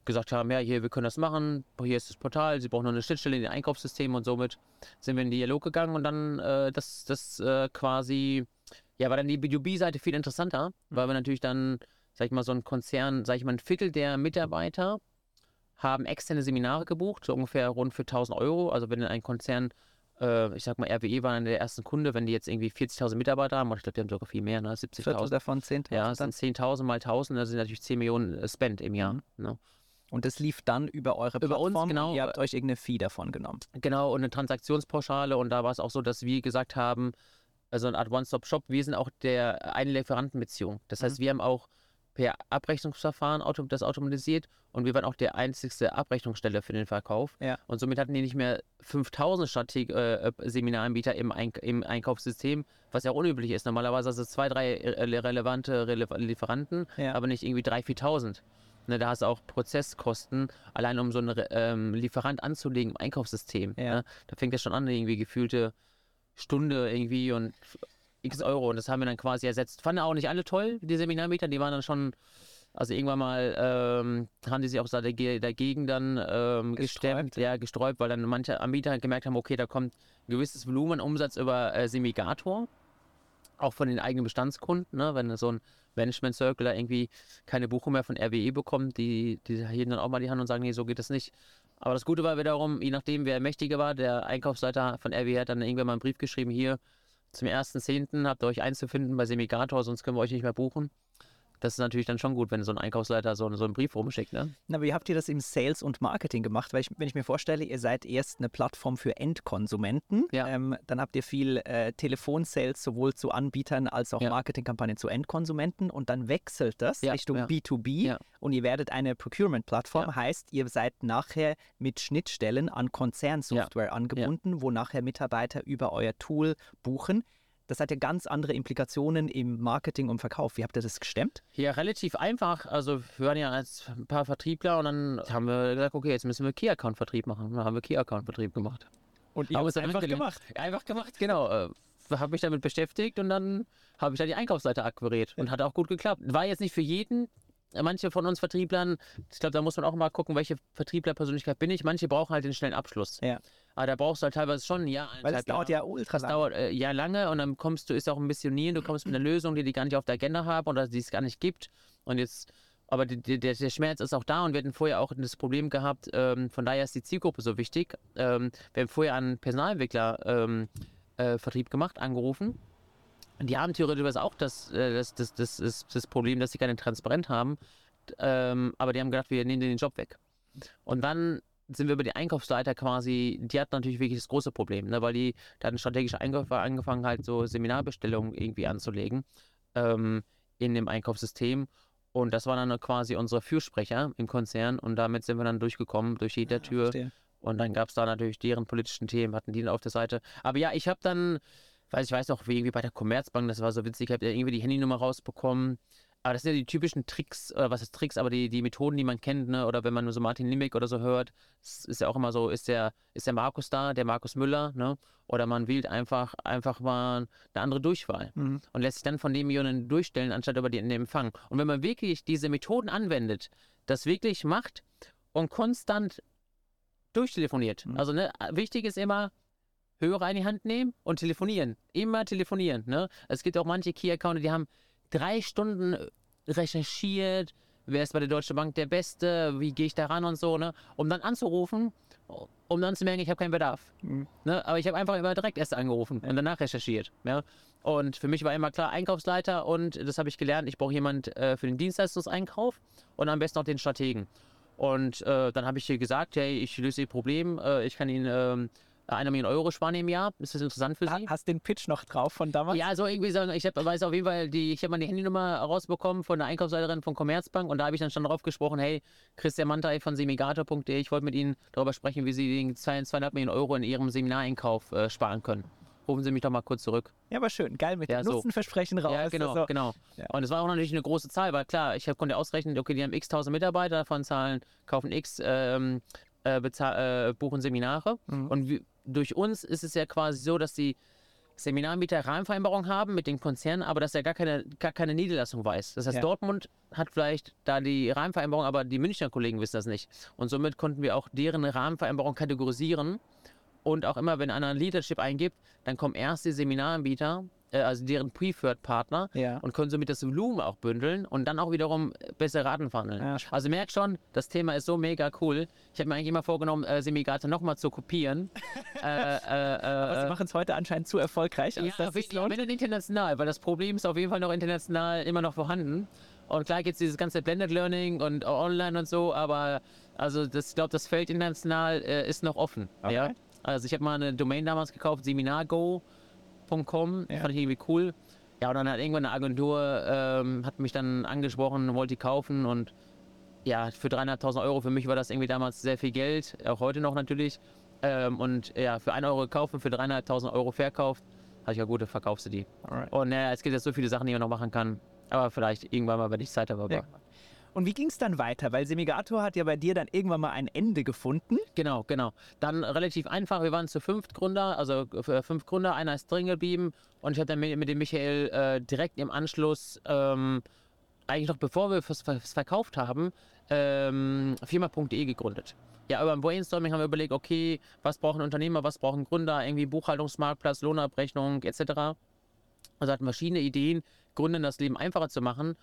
gesagt haben, ja, hier, wir können das machen, hier ist das Portal, sie brauchen nur eine Schnittstelle in den Einkaufssystem und somit sind wir in den Dialog gegangen und dann äh, das, das äh, quasi, ja, war dann die B2B-Seite viel interessanter, weil wir natürlich dann, sag ich mal, so ein Konzern, sag ich mal, ein Viertel der Mitarbeiter haben externe Seminare gebucht, so ungefähr rund für 1000 Euro. Also wenn ein Konzern, äh, ich sag mal, RWE war einer der ersten Kunde, wenn die jetzt irgendwie 40.000 Mitarbeiter haben, und ich glaube, die haben sogar viel mehr, ne? Viertel 70.000. davon 10.000. Ja, dann. sind 10.000 mal 1.000, das sind natürlich 10 Millionen äh, Spend im Jahr. Mhm. Ne? Und das lief dann über eure Über uns, Plattform. genau. Und ihr habt euch irgendeine Fee davon genommen. Genau, und eine Transaktionspauschale. Und da war es auch so, dass wir gesagt haben, also eine Art One-Stop-Shop, wir sind auch der eine Lieferantenbeziehung. Das heißt, Mhm. wir haben auch per Abrechnungsverfahren das automatisiert und wir waren auch der einzigste Abrechnungsstelle für den Verkauf. Ja. Und somit hatten die nicht mehr 5000 Strateg äh, Seminaranbieter im, Eink im Einkaufssystem, was ja unüblich ist. Normalerweise sind es zwei, drei äh, relevante Rele Lieferanten, Ja. aber nicht irgendwie 3.000, 4.000. Ne, da hast du auch Prozesskosten, allein um so einen ähm, Lieferant anzulegen im Einkaufssystem. Ja. Ne? Da fängt das schon an, irgendwie gefühlte Stunde irgendwie und x Euro. Und das haben wir dann quasi ersetzt. Fanden auch nicht alle toll, die Seminarmieter. Die waren dann schon, also irgendwann mal ähm, haben die sich auch dagegen dann ähm, gestemmt, Gesträubt. ja, gesträubt, weil dann manche Anbieter gemerkt haben, okay, da kommt ein gewisses Volumen Umsatz über äh, Semigator. Auch von den eigenen Bestandskunden, ne? wenn so ein Management Circle da irgendwie keine Buchung mehr von RWE bekommt, die, die heben dann auch mal die Hand und sagen, nee, so geht das nicht. Aber das Gute war wiederum, je nachdem, wer mächtiger war, der Einkaufsleiter von RWE hat dann irgendwann mal einen Brief geschrieben, hier zum 1.10. habt ihr euch einzufinden bei Semigator, sonst können wir euch nicht mehr buchen. Das ist natürlich dann schon gut, wenn so ein Einkaufsleiter so, so einen Brief rumschickt. Ne? Na, wie habt ihr das im Sales und Marketing gemacht? Weil ich, wenn ich mir vorstelle, ihr seid erst eine Plattform für Endkonsumenten, Ja. ähm, dann habt ihr viel äh, Telefonsales sowohl zu Anbietern als auch Ja. Marketingkampagnen zu Endkonsumenten und dann wechselt das Ja, Richtung ja. B2B Ja. und ihr werdet eine Procurement-Plattform. Heißt, ihr seid nachher mit Schnittstellen an Konzernsoftware angebunden, wo nachher Mitarbeiter über euer Tool buchen. Das hat ja ganz andere Implikationen im Marketing und Verkauf. Wie habt ihr das gestemmt? Ja, relativ einfach. Also wir waren ja als ein paar Vertriebler und dann haben wir gesagt, okay, jetzt müssen wir Key-Account-Vertrieb machen. Dann haben wir Key-Account-Vertrieb gemacht. Und Haben wir es einfach gemacht. Einfach gemacht, genau. Äh, habe mich damit beschäftigt und dann habe ich da die Einkaufsseite akquiriert und hat auch gut geklappt. War jetzt nicht für jeden. Manche von uns Vertrieblern, ich glaube, da muss man auch mal gucken, welche Vertrieblerpersönlichkeit bin ich. Manche brauchen halt den schnellen Abschluss. Ja. Aber da brauchst du halt teilweise schon ein Jahr, Weil es dauert Jahre. ja ultra Das lang. dauert äh, ja lange und dann kommst du, ist auch ein Missionieren, du kommst mit einer Lösung, die die gar nicht auf der Agenda haben oder die es gar nicht gibt. Und jetzt, aber die, die, der, der Schmerz ist auch da und wir hatten vorher auch das Problem gehabt, ähm, von daher ist die Zielgruppe so wichtig. Ähm, wir haben vorher einen Personalentwickler ähm, äh, Vertrieb gemacht, angerufen. Und die haben theoretisch auch das, äh, das, das, das, das, das Problem, dass sie keine Transparenz haben. Ähm, aber die haben gedacht, wir nehmen den Job weg. Und dann sind wir über die Einkaufsleiter quasi, die hat natürlich wirklich das große Problem, ne, weil die, da hatten strategische Einkäufer angefangen, halt so Seminarbestellungen irgendwie anzulegen ähm, in dem Einkaufssystem. Und das waren dann quasi unsere Fürsprecher im Konzern und damit sind wir dann durchgekommen durch jede Tür. Verstehe. Und dann gab es da natürlich deren politischen Themen, hatten die dann auf der Seite. Aber ja, ich habe dann, weiß ich weiß noch, wie irgendwie bei der Commerzbank, das war so witzig, ich habe irgendwie die Handynummer rausbekommen. Aber das sind ja die typischen Tricks, oder was ist Tricks, aber die, die Methoden, die man kennt, ne? Oder wenn man nur so Martin Limbeck oder so hört, ist ja auch immer so, ist der, ist der Markus da, der Markus Müller, ne? Oder man wählt einfach, einfach mal eine andere Durchwahl Mhm. und lässt sich dann von dem jemanden durchstellen, anstatt über den Empfang. Und wenn man wirklich diese Methoden anwendet, das wirklich macht und konstant durchtelefoniert. Mhm. Also ne, wichtig ist immer, Hörer in die Hand nehmen und telefonieren. Immer telefonieren. Ne? Es gibt auch manche Key-Accounter, die haben drei Stunden recherchiert, wer ist bei der Deutschen Bank der Beste, wie gehe ich da ran und so, ne? um dann anzurufen, um dann zu merken, ich habe keinen Bedarf. Mhm. Ne? Aber ich habe einfach immer direkt erst angerufen und danach recherchiert. Ja? Und für mich war immer klar, Einkaufsleiter und das habe ich gelernt, ich brauche jemand äh, für den Dienstleistungseinkauf und am besten auch den Strategen. Und äh, dann habe ich ihr gesagt, hey, ich löse ihr Problem, äh, ich kann Ihnen ähm, eine Million Euro sparen im Jahr. Ist das interessant für Sie? Hast den Pitch noch drauf von damals? Ja, so irgendwie ich hab, weiß auf jeden Fall, die, ich habe die Handynummer rausbekommen von der Einkaufsleiterin von Commerzbank und da habe ich dann schon drauf gesprochen, hey, Christian Mantai von semigator.de, ich wollte mit Ihnen darüber sprechen, wie Sie den 2,5 Millionen Euro in Ihrem Seminareinkauf äh, sparen können. Rufen Sie mich doch mal kurz zurück. Ja, aber schön. Geil mit Ja, so. Nutzenversprechen raus. Ja, genau, Also, genau. Ja. Und es war auch natürlich eine große Zahl, weil klar, ich konnte ausrechnen, okay, die haben x tausend Mitarbeiter, davon zahlen, kaufen x, ähm, äh, äh, buchen Seminare. Mhm. Und wie, durch uns ist es ja quasi so, dass die Seminarmieter Rahmenvereinbarungen haben mit den Konzernen, aber dass er gar keine, gar keine Niederlassung weiß. Das heißt, Ja. Dortmund hat vielleicht da die Rahmenvereinbarung, aber die Münchner Kollegen wissen das nicht. Und somit konnten wir auch deren Rahmenvereinbarung kategorisieren. Und auch immer, wenn einer ein Leadership eingibt, dann kommen erst die Seminaranbieter, äh, also deren Preferred-Partner, Ja. und können somit das Volumen auch bündeln und dann auch wiederum bessere Raten verhandeln. Ja, also merk schon, das Thema ist so mega cool. Ich habe mir eigentlich immer vorgenommen, äh, Semigate nochmal zu kopieren. (laughs) äh, äh, äh, sie machen es heute anscheinend zu erfolgreich, als ja, es Fall, lohnt. wenn international, weil das Problem ist auf jeden Fall noch international immer noch vorhanden. Und klar gibt es dieses ganze Blended Learning und online und so, aber also das, ich glaube, das Feld international äh, ist noch offen. Okay. Ja? Also ich habe mal eine Domain damals gekauft, seminargo.com, Ja. fand ich irgendwie cool. Ja, und dann hat irgendwann eine Agentur, ähm, hat mich dann angesprochen, wollte die kaufen und ja, für 300.000 Euro, für mich war das irgendwie damals sehr viel Geld, auch heute noch natürlich. Ähm, und ja, für 1 Euro gekauft und für 300.000 Euro verkauft, habe ich ja gut, dann verkaufst du die. Alright. Und naja, es gibt jetzt so viele Sachen, die man noch machen kann. Aber vielleicht irgendwann mal, wenn ich Zeit habe. Ja. Und wie ging es dann weiter? Weil Semigator hat ja bei dir dann irgendwann mal ein Ende gefunden. Genau, genau. Dann relativ einfach. Wir waren zu fünft Gründer, also äh, fünf Gründer. Einer ist drin geblieben. Und ich habe dann mit, mit dem Michael äh, direkt im Anschluss, ähm, eigentlich noch bevor wir es verkauft haben, ähm, Firma.de gegründet. Ja, über ein Brainstorming haben wir überlegt, okay, was brauchen Unternehmer, was brauchen Gründer, irgendwie Buchhaltungsmarktplatz, Lohnabrechnung etc. Also hatten verschiedene Ideen, Gründern das Leben einfacher zu machen.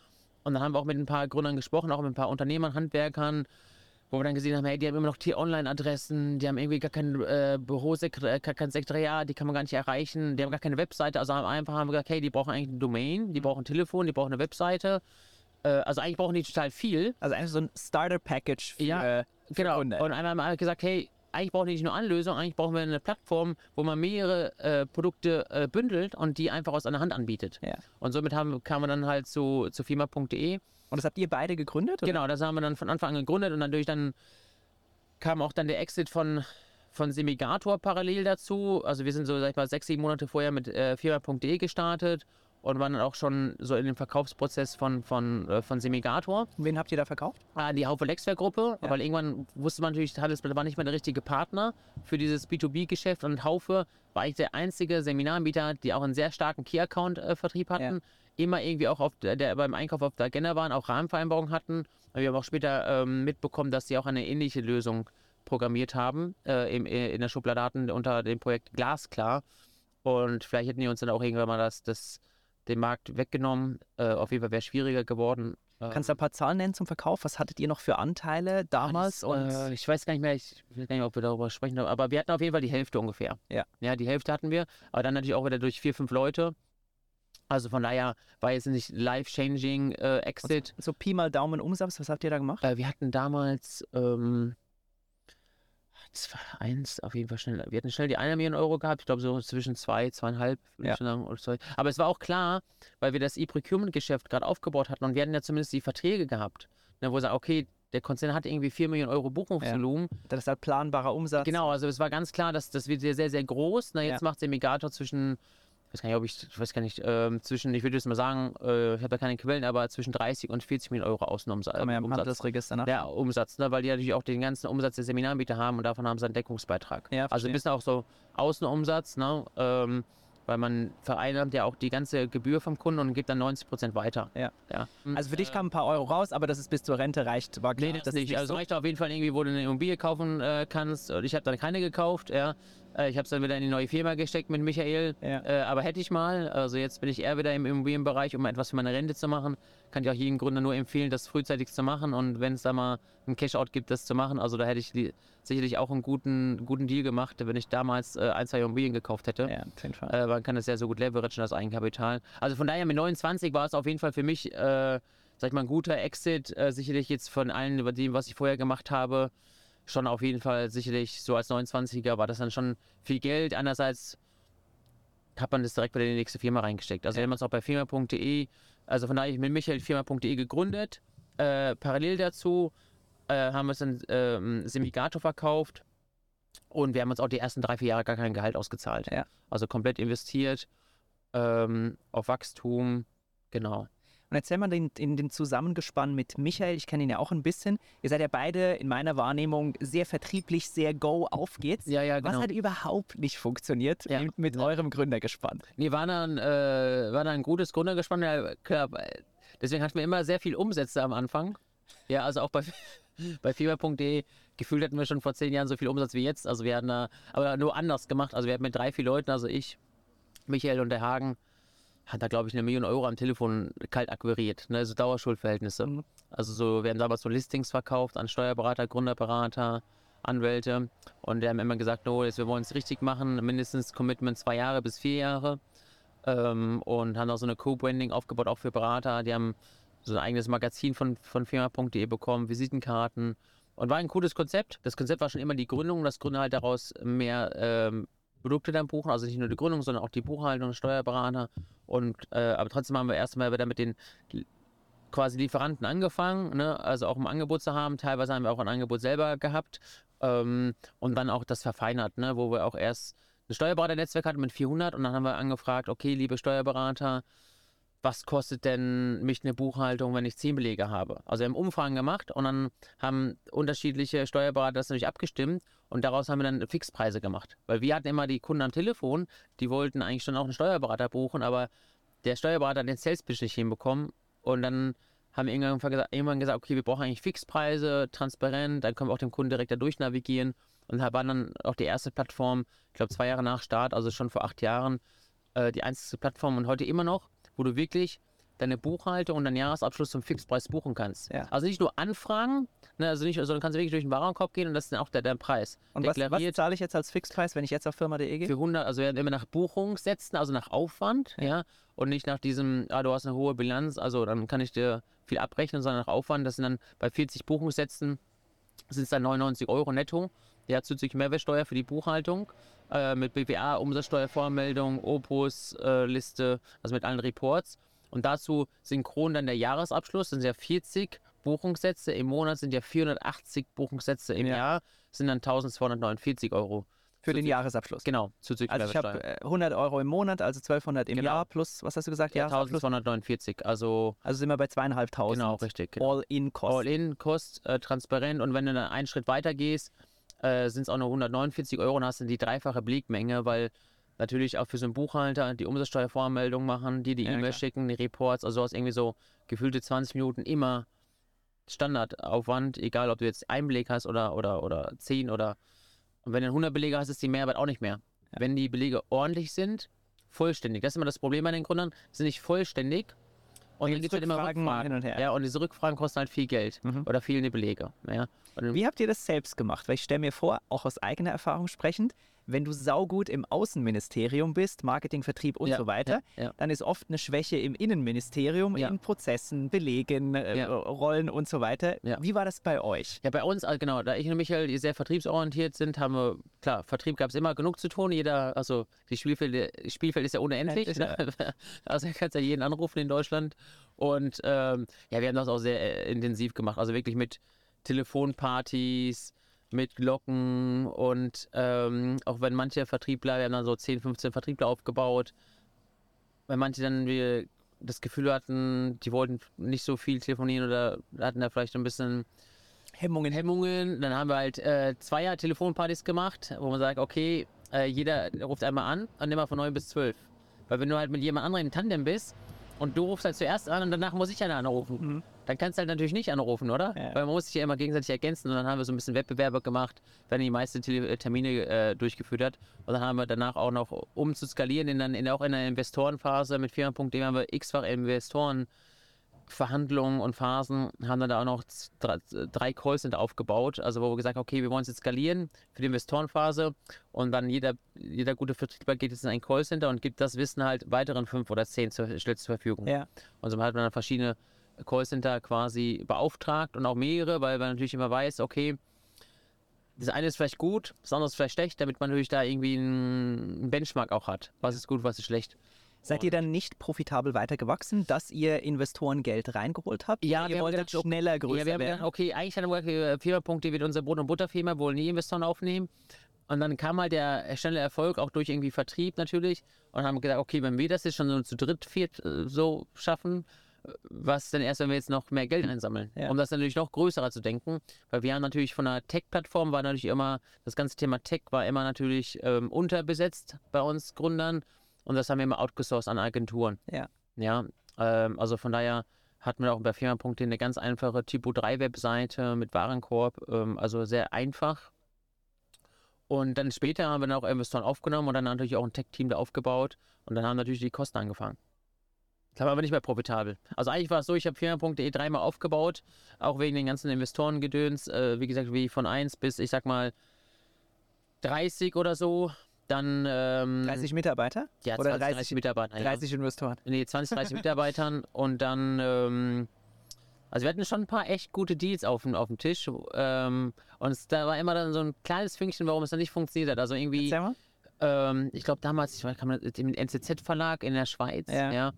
Und dann haben wir auch mit ein paar Gründern gesprochen, auch mit ein paar Unternehmern, Handwerkern, wo wir dann gesehen haben, hey, die haben immer noch T-Online-Adressen, die haben irgendwie gar kein äh, Bürosekretariat, gar kein Sekretariat, die kann man gar nicht erreichen, die haben gar keine Webseite. Also haben einfach haben wir gesagt, hey, die brauchen eigentlich eine Domain, die brauchen ein Telefon, die brauchen eine Webseite. Äh, also eigentlich brauchen die total viel. Also einfach so ein Starter-Package für, Ja, für Genau. Kunden. Und einmal haben wir gesagt, hey, eigentlich brauchen wir nicht nur Anlösung, eigentlich brauchen wir eine Plattform, wo man mehrere äh, Produkte äh, bündelt und die einfach aus einer Hand anbietet. Ja. Und somit haben, kamen wir dann halt zu, zu firma.de. Und das habt ihr beide gegründet? Oder? Genau, das haben wir dann von Anfang an gegründet und natürlich dann kam auch dann der Exit von, von Semigator parallel dazu. Also wir sind so, sag ich mal, sechs, sieben Monate vorher mit äh, firma.de gestartet und waren dann auch schon so in dem Verkaufsprozess von, von, äh, von Semigator. Wen habt ihr da verkauft? an die Haufe Lexware-Gruppe, Ja. weil irgendwann wusste man natürlich, Handelsblatt war nicht mehr der richtige Partner für dieses B2B-Geschäft und Haufe war eigentlich der einzige Seminaranbieter, die auch einen sehr starken Key-Account-Vertrieb hatten, immer irgendwie auch auf der, der beim Einkauf auf der Agenda waren, auch Rahmenvereinbarungen hatten. Wir haben auch später ähm, mitbekommen, dass sie auch eine ähnliche Lösung programmiert haben äh, im, in der Schubladen unter dem Projekt Glasklar. Und vielleicht hätten die uns dann auch irgendwann mal das, das, den Markt weggenommen. Äh, auf jeden Fall wäre es schwieriger geworden. Äh, Kannst du ein paar Zahlen nennen zum Verkauf? Was hattet ihr noch für Anteile damals? das, und äh, ich weiß gar nicht mehr, ich weiß gar nicht, ob wir darüber sprechen, aber wir hatten auf jeden Fall die Hälfte ungefähr. Ja. Ja, die Hälfte hatten wir, aber dann natürlich auch wieder durch vier, fünf Leute. Also von daher war jetzt nicht life-changing äh, Exit. so Pi mal Daumen Umsatz, was habt ihr da gemacht? Äh, wir hatten damals ähm, zwei, eins auf jeden Fall schnell. Wir hatten schnell die eine Million Euro gehabt. Ich glaube so zwischen zwei, zweieinhalb, Ja. ich schon sagen. Oder zwei. Aber es war auch klar, weil wir das E-Procurement-Geschäft gerade aufgebaut hatten und wir hatten ja zumindest die Verträge gehabt, ne, wo wir sagen, okay, der Konzern hat irgendwie 4 Millionen Euro Buchungsvolumen. Das ist halt planbarer Umsatz. Genau, also es war ganz klar, dass das wird sehr, sehr, sehr groß. Na, jetzt Ja. macht Semigator zwischen, ich weiß gar nicht, ob ich, ich weiß gar nicht, ähm, zwischen, ich würde jetzt mal sagen, äh, ich habe da keine Quellen, aber zwischen 30 und 40 Millionen Euro Außenumsatz. Kann man ja Umsatz. Handelsregister nach. Der Umsatz, ne, weil die natürlich auch den ganzen Umsatz der Seminaranbieter haben und davon haben sie einen Deckungsbeitrag. Ja, also ein bisschen auch so Außenumsatz, ne, ähm, weil man vereinnahmt ja auch die ganze Gebühr vom Kunden und gibt dann 90 Prozent weiter. Ja. ja. Also für dich kamen ein paar Euro raus, aber dass es bis zur Rente reicht, war klar. Nee, das, ist nicht. Also so. reicht auf jeden Fall irgendwie, wo du eine Immobilie kaufen äh, kannst. Ich habe dann keine gekauft, ja. Äh, ich habe es dann wieder in die neue Firma gesteckt mit Michael. Ja. Äh, aber hätte ich mal. Also jetzt bin ich eher wieder im Immobilienbereich, um etwas für meine Rente zu machen. Kann ich auch jedem Gründer nur empfehlen, das frühzeitig zu machen. Und wenn es da mal einen Cashout gibt, das zu machen. Also da hätte ich die, sicherlich auch einen guten, guten Deal gemacht, wenn ich damals äh, ein, zwei Immobilien gekauft hätte. Ja, auf jeden Fall. Äh, man kann das ja so gut leveragen, das Eigenkapital. Also von daher mit 29 war es auf jeden Fall für mich, äh, sag ich mal, ein guter Exit. Äh, sicherlich jetzt von allen über dem, was ich vorher gemacht habe, schon auf jeden Fall sicherlich so als 29er war das dann schon viel Geld. Andererseits hat man das direkt wieder in die nächste Firma reingesteckt. Also wir haben uns auch bei firma.de, also von daher ich mit Michael firma.de gegründet. Äh, parallel dazu äh, haben wir es dann ähm, Semigato verkauft und wir haben uns auch die ersten drei, vier Jahre gar kein Gehalt ausgezahlt. Ja. Also komplett investiert ähm, auf Wachstum, genau. Und erzähl mal den, in den Zusammengespann mit Michael, ich kenne ihn ja auch ein bisschen. Ihr seid ja beide in meiner Wahrnehmung sehr vertrieblich, sehr go, auf geht's. Ja, ja, Was genau. hat überhaupt nicht funktioniert Ja. mit, mit eurem Gründergespann? Nee, war dann, äh, war dann ein gutes Gründergespann. Ja, klar, deswegen hatten wir immer sehr viel Umsätze am Anfang. Ja, also auch bei, (laughs) bei Fieber.de. Gefühlt hatten wir schon vor zehn Jahren so viel Umsatz wie jetzt. Also wir hatten da, aber nur anders gemacht. Also wir hatten mit drei, vier Leuten, also ich, Michael und der Hagen, hat da glaube ich eine Million Euro am Telefon kalt akquiriert. Ne? Also Dauerschuldverhältnisse. Mhm. Also so, wir haben damals so Listings verkauft an Steuerberater, Gründerberater, Anwälte. Und die haben immer gesagt, no, jetzt, wir wollen es richtig machen, mindestens Commitment zwei Jahre bis vier Jahre. Ähm, und haben auch so eine Co-Branding aufgebaut, auch für Berater. Die haben so ein eigenes Magazin von, von firma.de bekommen, Visitenkarten. Und war ein cooles Konzept. Das Konzept war schon immer die Gründung, dass Gründer halt daraus mehr ähm, Produkte dann buchen. Also nicht nur die Gründung, sondern auch die Buchhaltung, Steuerberater. Und äh, aber trotzdem haben wir erstmal wieder mit den quasi Lieferanten angefangen, ne? also auch um Angebot zu haben. Teilweise haben wir auch ein Angebot selber gehabt ähm, und dann auch das verfeinert, ne? wo wir auch erst ein Steuerberaternetzwerk hatten mit 400 und dann haben wir angefragt, okay, liebe Steuerberater, was kostet denn mich eine Buchhaltung, wenn ich 10 Belege habe? Also wir haben Umfragen gemacht und dann haben unterschiedliche Steuerberater das natürlich abgestimmt und daraus haben wir dann Fixpreise gemacht. Weil wir hatten immer die Kunden am Telefon, die wollten eigentlich schon auch einen Steuerberater buchen, aber der Steuerberater hat den Sales Pitch nicht hinbekommen und dann haben wir irgendwann gesagt, irgendwann gesagt, okay, wir brauchen eigentlich Fixpreise, transparent, dann können wir auch dem Kunden direkt da durchnavigieren. Und war dann auch die erste Plattform, ich glaube zwei Jahre nach Start, also schon vor acht Jahren, äh, die einzige Plattform und heute immer noch, wo du wirklich deine Buchhaltung und deinen Jahresabschluss zum Fixpreis buchen kannst. Ja. Also nicht nur anfragen, Ne, also nicht, sondern kannst wirklich durch den Warenkorb gehen und das ist dann auch der, der Preis. Und was, was zahle ich jetzt als Fixpreis, wenn ich jetzt auf firma.de gehe? für 100, also wenn wir nach Buchung setzen, also nach Aufwand, ja, und nicht nach diesem, ah, du hast eine hohe Bilanz, also dann kann ich dir viel abrechnen, sondern nach Aufwand. Das sind dann bei 40 Buchungssätzen sind es dann 99 Euro netto. Ja, zusätzlich Mehrwertsteuer für die Buchhaltung äh, mit BWA, Umsatzsteuervormeldung, Opus-Liste, also mit allen Reports. Und dazu synchron dann der Jahresabschluss, sind ja 40 Buchungssätze im Monat, sind ja 480 Buchungssätze im Ja. Jahr, sind dann 1249 Euro. Für den Jahresabschluss. Genau, zuzüglich Also ich habe äh, 100 Euro im Monat, also 1200 im Genau. Jahr plus, was hast du gesagt? Ja, Jahresabschluss? 1249, also Also sind wir bei zweieinhalbtausend. genau, richtig. Genau. All-in-Kosten. All-in, Kost, äh, transparent und wenn du dann einen Schritt weiter gehst, äh, sind es auch nur 149 Euro und hast dann die dreifache Belegmenge, weil natürlich auch für so einen Buchhalter die Umsatzsteuervoranmeldung machen, die die Ja, E-Mail klar. schicken, die Reports, also du hast irgendwie so gefühlte 20 Minuten immer Standardaufwand, egal ob du jetzt einen Beleg hast oder, oder, oder 10 oder und wenn du 100 Belege hast, ist die Mehrarbeit auch nicht mehr. Wenn die Belege ordentlich sind, vollständig. Das ist immer das Problem bei den Gründern, sind nicht vollständig und dann gibt es halt immer Rückfragen Rückfragen. hin und her. Ja, und diese Rückfragen kosten halt viel Geld Mhm. oder fehlende Belege. Ja. Und Wie habt ihr das selbst gemacht? Weil ich stelle mir vor, auch aus eigener Erfahrung sprechend, wenn du saugut im Außenministerium bist, Marketing, Vertrieb und Ja, so weiter, ja, ja. dann ist oft eine Schwäche im Innenministerium, in Prozessen, Belegen, äh. Rollen und so weiter. Wie war das bei euch? Ja, bei uns, also genau, da ich und Michael die sehr vertriebsorientiert sind, haben wir, klar, Vertrieb gab es immer genug zu tun. Jeder, also die Spielfeld, Spielfeld ist ja unendlich. Endlich, ne? (laughs) Also du kannst ja jeden anrufen in Deutschland. Und ähm, ja, wir haben das auch sehr äh, intensiv gemacht. Also wirklich mit Telefonpartys, mit Glocken und ähm, auch wenn manche Vertriebler, wir haben dann so 10, 15 Vertriebler aufgebaut, wenn manche dann wir das Gefühl hatten, die wollten nicht so viel telefonieren oder hatten da vielleicht ein bisschen Hemmungen. Hemmungen. Dann haben wir halt äh, Zweier Telefonpartys gemacht, wo man sagt, okay, äh, jeder ruft einmal an und immer von 9 bis 12. Weil wenn du halt mit jemand anderem im Tandem bist und du rufst halt zuerst an und danach muss ich einer anrufen, dann kannst du halt natürlich nicht anrufen, oder? Ja. Weil man muss sich ja immer gegenseitig ergänzen und dann haben wir so ein bisschen Wettbewerbe gemacht, wenn die meisten Tele äh, Termine äh, durchgeführt hat. Und dann haben wir danach auch noch, um zu skalieren, in, in, auch in der Investorenphase mit Firma.de haben wir x-fach Investoren Verhandlungen und Phasen haben dann da auch noch drei, Callcenter aufgebaut, also wo wir gesagt haben, okay, wir wollen es jetzt skalieren für die Investorenphase und dann jeder, jeder gute Vertriebler geht jetzt in ein Callcenter und gibt das Wissen halt weiteren fünf oder zehn zur, stellt zur Verfügung. Ja. Und so hat man dann verschiedene Callcenter quasi beauftragt und auch mehrere, weil man natürlich immer weiß, okay, das eine ist vielleicht gut, das andere ist vielleicht schlecht, damit man natürlich da irgendwie einen Benchmark auch hat. Was ist gut, was ist schlecht. Seid ihr dann nicht profitabel weitergewachsen, dass ihr Investorengeld reingeholt habt? Ja, ihr wir haben wolltet gedacht, schneller größer Ja, wir haben werden. gedacht, okay, eigentlich hatten wir gesagt, Firma.de wird unser Brot- und Butterfirma, wollen nie Investoren aufnehmen. Und dann kam halt der schnelle Erfolg, auch durch irgendwie Vertrieb natürlich. Und haben gedacht, okay, wenn wir das jetzt schon so zu dritt, viert äh, so schaffen, was denn erst, wenn wir jetzt noch mehr Geld einsammeln? Ja. Um das natürlich noch größerer zu denken. Weil wir haben natürlich von der Tech-Plattform war natürlich immer, das ganze Thema Tech war immer natürlich ähm, unterbesetzt bei uns Gründern. Und das haben wir immer outgesourced an Agenturen. Ja. Ja, ähm, also von daher hatten wir auch bei Firma.de eine ganz einfache Typo 3 Webseite mit Warenkorb, ähm, also sehr einfach. Und dann später haben wir dann auch Investoren aufgenommen und dann natürlich auch ein Tech-Team da aufgebaut und dann haben natürlich die Kosten angefangen. War aber nicht mehr profitabel. Also eigentlich war es so, ich habe Firma.de dreimal aufgebaut, auch wegen den ganzen Investorengedöns, äh, wie gesagt, wie von 1 bis, ich sag mal, 30 oder so. Dann ähm, 30 Mitarbeiter? ja, oder 20, 30 30 Mitarbeiter. ja. 30 Investoren. Nee, 20, 30 (laughs) Mitarbeitern und dann, ähm, also wir hatten schon ein paar echt gute Deals auf dem, auf dem Tisch ähm, und es, da war immer dann so ein kleines Fünkchen, warum es dann nicht funktioniert hat. Also irgendwie, ähm, ich glaube damals, ich weiß, kam das im NZZ-Verlag in der Schweiz, Ja. ja.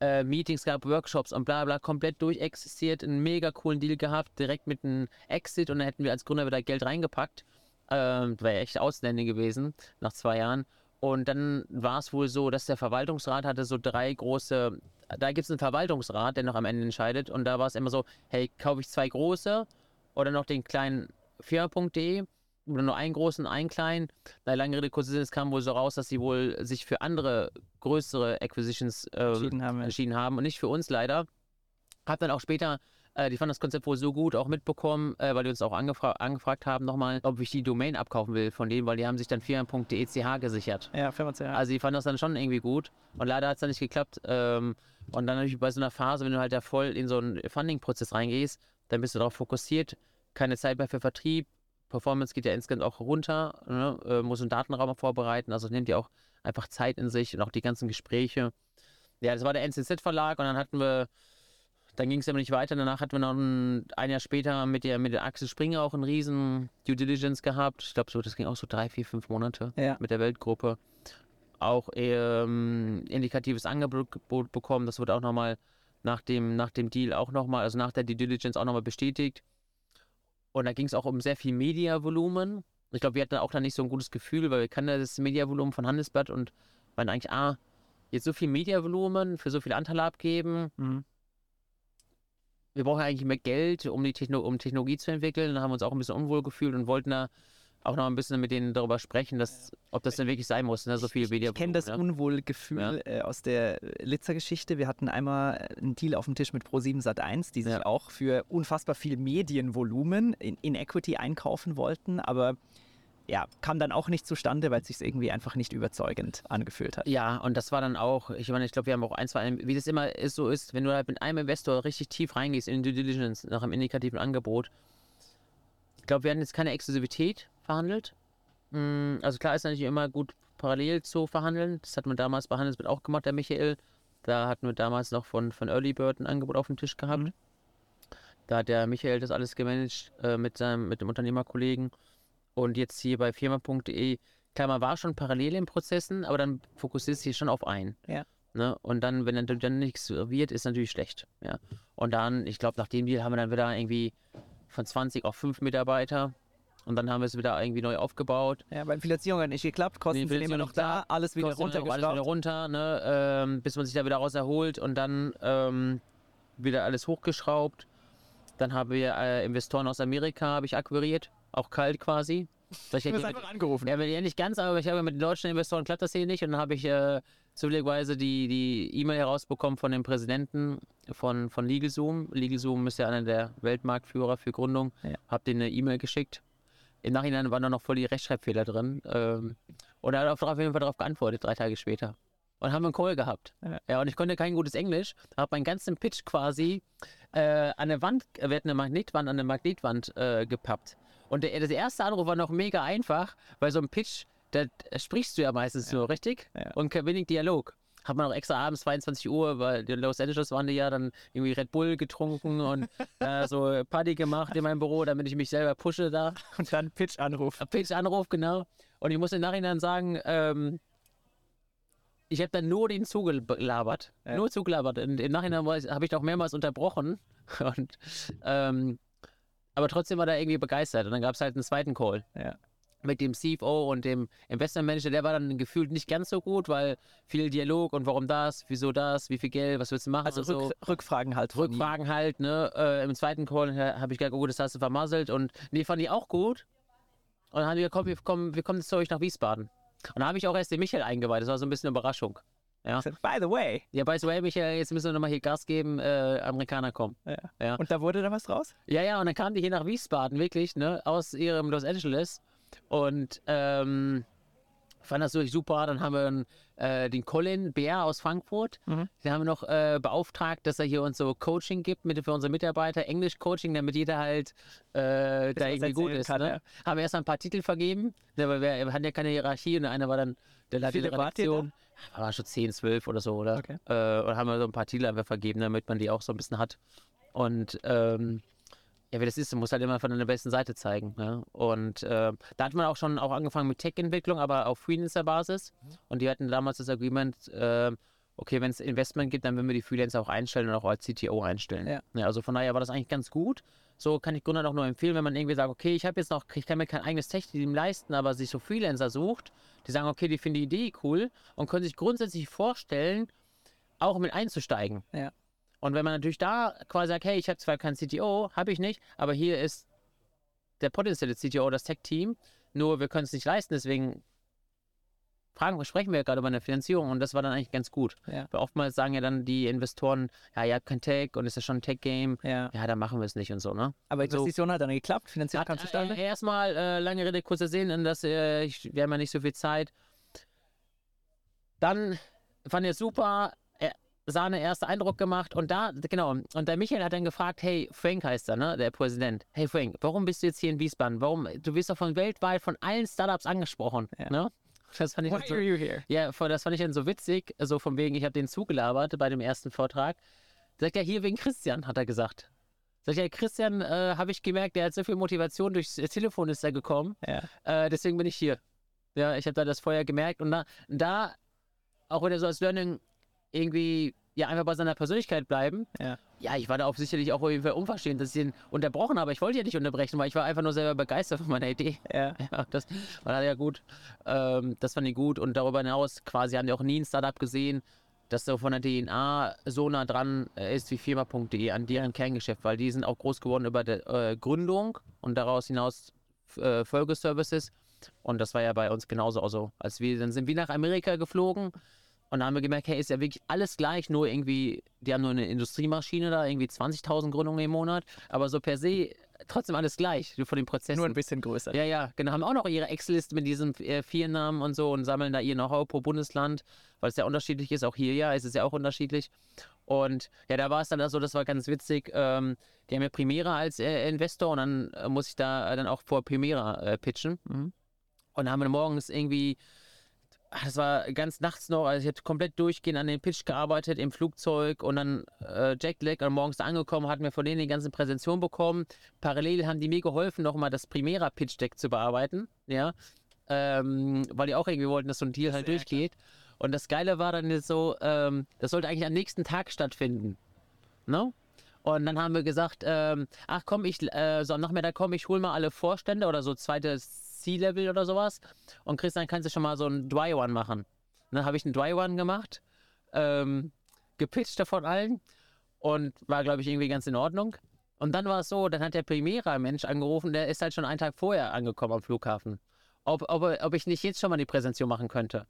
Äh, Meetings gab, Workshops und bla bla, komplett durchexistiert, einen mega coolen Deal gehabt, direkt mit einem Exit und dann hätten wir als Gründer wieder Geld reingepackt. Ähm, war ja echt Ausländing gewesen, nach zwei Jahren. Und dann war es wohl so, dass der Verwaltungsrat hatte so drei große, da gibt es einen Verwaltungsrat, der noch am Ende entscheidet. Und da war es immer so, hey, kaufe ich zwei große oder noch den kleinen Firma.de oder nur einen großen, einen kleinen. Na, lange Rede, kurzer Sinn, es kam wohl so raus, dass sie wohl sich für andere größere Acquisitions äh, Entschieden haben. entschieden haben und nicht für uns leider. Hab dann auch später, äh, die fanden das Konzept wohl so gut auch mitbekommen, äh, weil die uns auch angefra angefragt haben nochmal, ob ich die Domain abkaufen will von denen, weil die haben sich dann firma.dech gesichert. Ja, Firma CH. Also die fanden das dann schon irgendwie gut und leider hat es dann nicht geklappt. Ähm, und dann natürlich bei so einer Phase, wenn du halt da voll in so einen Funding-Prozess reingehst, dann bist du darauf fokussiert, keine Zeit mehr für Vertrieb. Performance geht ja insgesamt auch runter, ne? äh, muss einen Datenraum vorbereiten, also nimmt ja auch einfach Zeit in sich und auch die ganzen Gespräche. Ja, das war der NCZ-Verlag und dann hatten wir, dann ging es aber nicht weiter. Danach hatten wir noch ein, ein Jahr später mit der, mit der Axel Springer auch einen riesen Due Diligence gehabt. Ich glaube, so, das ging auch so drei, vier, fünf Monate Ja. mit der Weltgruppe. Auch ähm, indikatives Angebot bekommen. Das wurde auch nochmal nach dem, nach dem Deal auch nochmal, also nach der Due Diligence auch nochmal bestätigt. Und da ging es auch um sehr viel Mediavolumen. Ich glaube, wir hatten auch da nicht so ein gutes Gefühl, weil wir kannten das Mediavolumen von Handelsblatt und waren eigentlich, ah, jetzt so viel Mediavolumen für so viele Anteile abgeben. Mhm. Wir brauchen eigentlich mehr Geld, um die Techno um Technologie zu entwickeln. Dann haben wir uns auch ein bisschen unwohl gefühlt und wollten da auch noch ein bisschen mit denen darüber sprechen, dass, ob das denn wirklich sein muss, ne? so viel Ich Mediavolumen. kenne das ja. Unwohlgefühl äh, aus der Litzer-Geschichte. Wir hatten einmal einen Deal auf dem Tisch mit Pro7 Sat1, die sich Ja. auch für unfassbar viel Medienvolumen in, in Equity einkaufen wollten, aber ja, kam dann auch nicht zustande, weil es sich irgendwie einfach nicht überzeugend angefühlt hat. Ja, und das war dann auch, ich meine, ich glaube, wir haben auch ein, zwei, wie das immer ist, so ist, wenn du halt mit einem Investor richtig tief reingehst in Due Diligence nach einem indikativen Angebot. Ich glaube, wir hatten jetzt keine Exklusivität verhandelt. Mm, Also klar ist natürlich immer gut parallel zu verhandeln. Das hat man damals bei Handelsblatt auch gemacht, der Michael. Da hatten wir damals noch von, von Early Bird ein Angebot auf dem Tisch gehabt. Mhm. Da hat der Michael das alles gemanagt äh, mit seinem mit dem Unternehmerkollegen. Und jetzt hier bei firma.de, klar, man war schon parallel in Prozessen, aber dann fokussiert sich schon auf einen. Ja. Ne? Und dann, wenn dann, dann nichts wird, ist natürlich schlecht. Ja. Und dann, ich glaube, nach dem Deal haben wir dann wieder irgendwie von 20 auf 5 Mitarbeiter. Und dann haben wir es wieder irgendwie neu aufgebaut. Ja, weil Finanzierung hat nicht geklappt, Kosten sind immer noch Finanzierung da, alles wieder noch alles wieder runter, ne? ähm, bis man sich da wieder raus erholt und dann ähm, wieder alles hochgeschraubt. Dann haben wir äh, Investoren aus Amerika habe ich akquiriert, auch kalt quasi. Weil ich Du hast einfach angerufen. ja, nicht ganz, aber ich habe mit den deutschen Investoren klappt das hier nicht. Und dann habe ich äh, zufälligerweise die E-Mail herausbekommen von dem Präsidenten von, von LegalZoom. LegalZoom ist ja einer der Weltmarktführer für Gründung. Ja. Habe denen eine E-Mail geschickt. Im Nachhinein waren da noch voll die Rechtschreibfehler drin. Ähm, und er hat auf, auf jeden Fall darauf geantwortet, drei Tage später. Und haben einen Call gehabt. Ja. Ja, und ich konnte kein gutes Englisch. Habe meinen ganzen Pitch quasi äh, an der Wand, äh, wir hatten eine Magnetwand, an der Magnetwand äh, gepappt. Und der, das erste Anruf war noch mega einfach, weil so ein Pitch, da sprichst du ja meistens nur, richtig? Ja. Und kein wenig Dialog. Hat man auch extra abends 22 Uhr, weil in Los Angeles waren die ja dann irgendwie Red Bull getrunken und (laughs) äh, so Party gemacht in meinem Büro, damit ich mich selber pushe da. (laughs) Und dann Pitch-Anruf. Pitch-Anruf, genau. Und ich muss im Nachhinein sagen, ähm, ich habe dann nur den zugelabert. Ja. Nur zugelabert. Und Im Nachhinein habe ich auch mehrmals unterbrochen. (laughs) Und, ähm, aber trotzdem war er irgendwie begeistert. Und dann gab es halt einen zweiten Call Ja. Mit dem CFO und dem Investmentmanager. Der war dann gefühlt nicht ganz so gut, weil viel Dialog und warum das, wieso das, wie viel Geld, was willst du machen Also und so. Rück, Rückfragen halt. Rückfragen halt, ne? Äh, Im zweiten Call habe ich gesagt, oh gut, das hast du vermasselt. Und nee, fand ich auch gut. Und dann haben die gesagt, komm, wir kommen, wir kommen jetzt zu euch nach Wiesbaden. Und da habe ich auch erst den Michael eingeweiht. Das war so ein bisschen eine Überraschung. Ja. By the way. Ja, by the way, Michael, jetzt müssen wir nochmal hier Gas geben, äh, Amerikaner kommen. Ja. Ja. Und da wurde da was draus? Ja, ja, und dann kamen die hier nach Wiesbaden, wirklich, ne, aus ihrem Los Angeles. Und ähm, fand das wirklich super. Dann haben wir äh, den Colin Bär aus Frankfurt. Mhm. Den haben wir noch äh, beauftragt, dass er hier uns so Coaching gibt mit, für unsere Mitarbeiter, Englisch-Coaching, damit jeder halt äh, da irgendwie gut ist. kann, ne? ja. Haben wir erst mal ein paar Titel vergeben, weil wir, hatten ja keine Hierarchie und einer war dann der Leiter der ihr da? Redaktion. War schon 10, 12 oder so, oder? Okay. Äh, und haben wir so ein paar Titel einfach vergeben, damit man die auch so ein bisschen hat. Und ähm, ja, wie das ist, du musst halt immer von deiner besten Seite zeigen. Ne? Und äh, da hat man auch schon auch angefangen mit Tech-Entwicklung, aber auf Freelancer-Basis. Und die hatten damals das Agreement, äh, okay, wenn es Investment gibt, dann würden wir die Freelancer auch einstellen und auch als CTO einstellen. Ja. also von daher war das eigentlich ganz gut. So kann ich Gründern auch nur empfehlen, wenn man irgendwie sagt, okay, ich habe jetzt noch, ich kann mir kein eigenes Tech-Team leisten, aber sich so Freelancer sucht, die sagen, okay, die finden die Idee cool und können sich grundsätzlich vorstellen, auch mit einzusteigen. Ja. Und wenn man natürlich da quasi sagt, hey, ich habe zwar keinen CTO, habe ich nicht, aber hier ist der potenzielle CTO, das Tech-Team, nur wir können es nicht leisten, deswegen fragen, sprechen wir ja gerade über eine Finanzierung und das war dann eigentlich ganz gut. Ja. Weil oftmals sagen ja dann die Investoren, ja, ihr habt kein Tech und ist ja schon ein Tech-Game, Ja. ja, dann machen wir es nicht und so, ne? Aber So. Investition hat dann geklappt, finanziell kam zustande. äh, erstmal, äh, lange Rede, kurzer Sinn, das, äh, ich, wir haben ja nicht so viel Zeit. Dann fand ich es super. Sahne erster Eindruck gemacht und da, genau, und der Michael hat dann gefragt, hey, Frank heißt er, ne, der Präsident. Hey Frank, warum bist du jetzt hier in Wiesbaden? Warum, du wirst doch von weltweit von allen Startups angesprochen, Ja. ne? Das fand ich Why so, are you here? ja, das fand ich dann so witzig, so von wegen, ich habe den zugelabert bei dem ersten Vortrag. Sagt er, hier wegen Christian, hat er gesagt. Sagt er, Christian, äh, habe ich gemerkt, der hat so viel Motivation, durchs Telefon ist er gekommen. Ja. Äh, deswegen bin ich hier. Ja, ich habe da das vorher gemerkt und da, da auch wieder so als Learning irgendwie ja einfach bei seiner Persönlichkeit bleiben. Ja. Ja, ich war da auch sicherlich auch irgendwie unverschämt, dass ich ihn unterbrochen habe. Ich wollte ja nicht unterbrechen, weil ich war einfach nur selber begeistert von meiner Idee. Ja. (laughs) Ja, das war ja gut. Ähm, das fand ich gut und darüber hinaus quasi haben die auch nie ein Startup gesehen, das so von der DNA so nah dran äh, ist wie firma.de an deren Kerngeschäft, weil die sind auch groß geworden über die äh, Gründung und daraus hinaus äh, Folgeservices. Und das war ja bei uns genauso. Also, als wir, dann sind wir nach Amerika geflogen und dann haben wir gemerkt, hey, ist ja wirklich alles gleich, nur irgendwie, die haben nur eine Industriemaschine da, irgendwie 20.000 Gründungen im Monat, aber so per se trotzdem alles gleich, so von den Prozessen. Nur ein bisschen größer. Ja, ja, genau. Haben auch noch ihre Excel-Liste mit diesen äh, vier Namen und so und sammeln da ihr Know-how pro Bundesland, weil es ja unterschiedlich ist. Auch hier ja, ist es ja auch unterschiedlich. Und ja, da war es dann so, das war ganz witzig. Ähm, die haben ja Primera als äh, Investor und dann äh, muss ich da dann auch vor Primera äh, pitchen. Mhm. Und dann haben wir morgens irgendwie, ach, das war ganz nachts noch, also ich hatte komplett durchgehend an dem Pitch gearbeitet im Flugzeug und dann äh, Jetlag und morgens da angekommen, hatten wir von denen die ganze Präsentation bekommen. Parallel haben die mir geholfen, nochmal das Primera Pitch Deck zu bearbeiten, ja, ähm, weil die auch irgendwie wollten, dass so ein Deal halt Sehr durchgeht. Und das Geile war dann jetzt so, ähm, das sollte eigentlich am nächsten Tag stattfinden, ne? Und dann haben wir gesagt, ähm, ach komm, ich, äh, so am Nachmittag komm, ich hol mal alle Vorstände oder so zweites C-Level oder sowas. Und Christian, kannst du schon mal so ein Dry One machen? Dann habe ich einen Dry One gemacht, ähm, gepitcht davon allen und war, glaube ich, irgendwie ganz in Ordnung. Und dann war es so, dann hat der Primera-Mensch angerufen, der ist halt schon einen Tag vorher angekommen am Flughafen. Ob, ob, ob ich nicht jetzt schon mal die Präsentation machen könnte.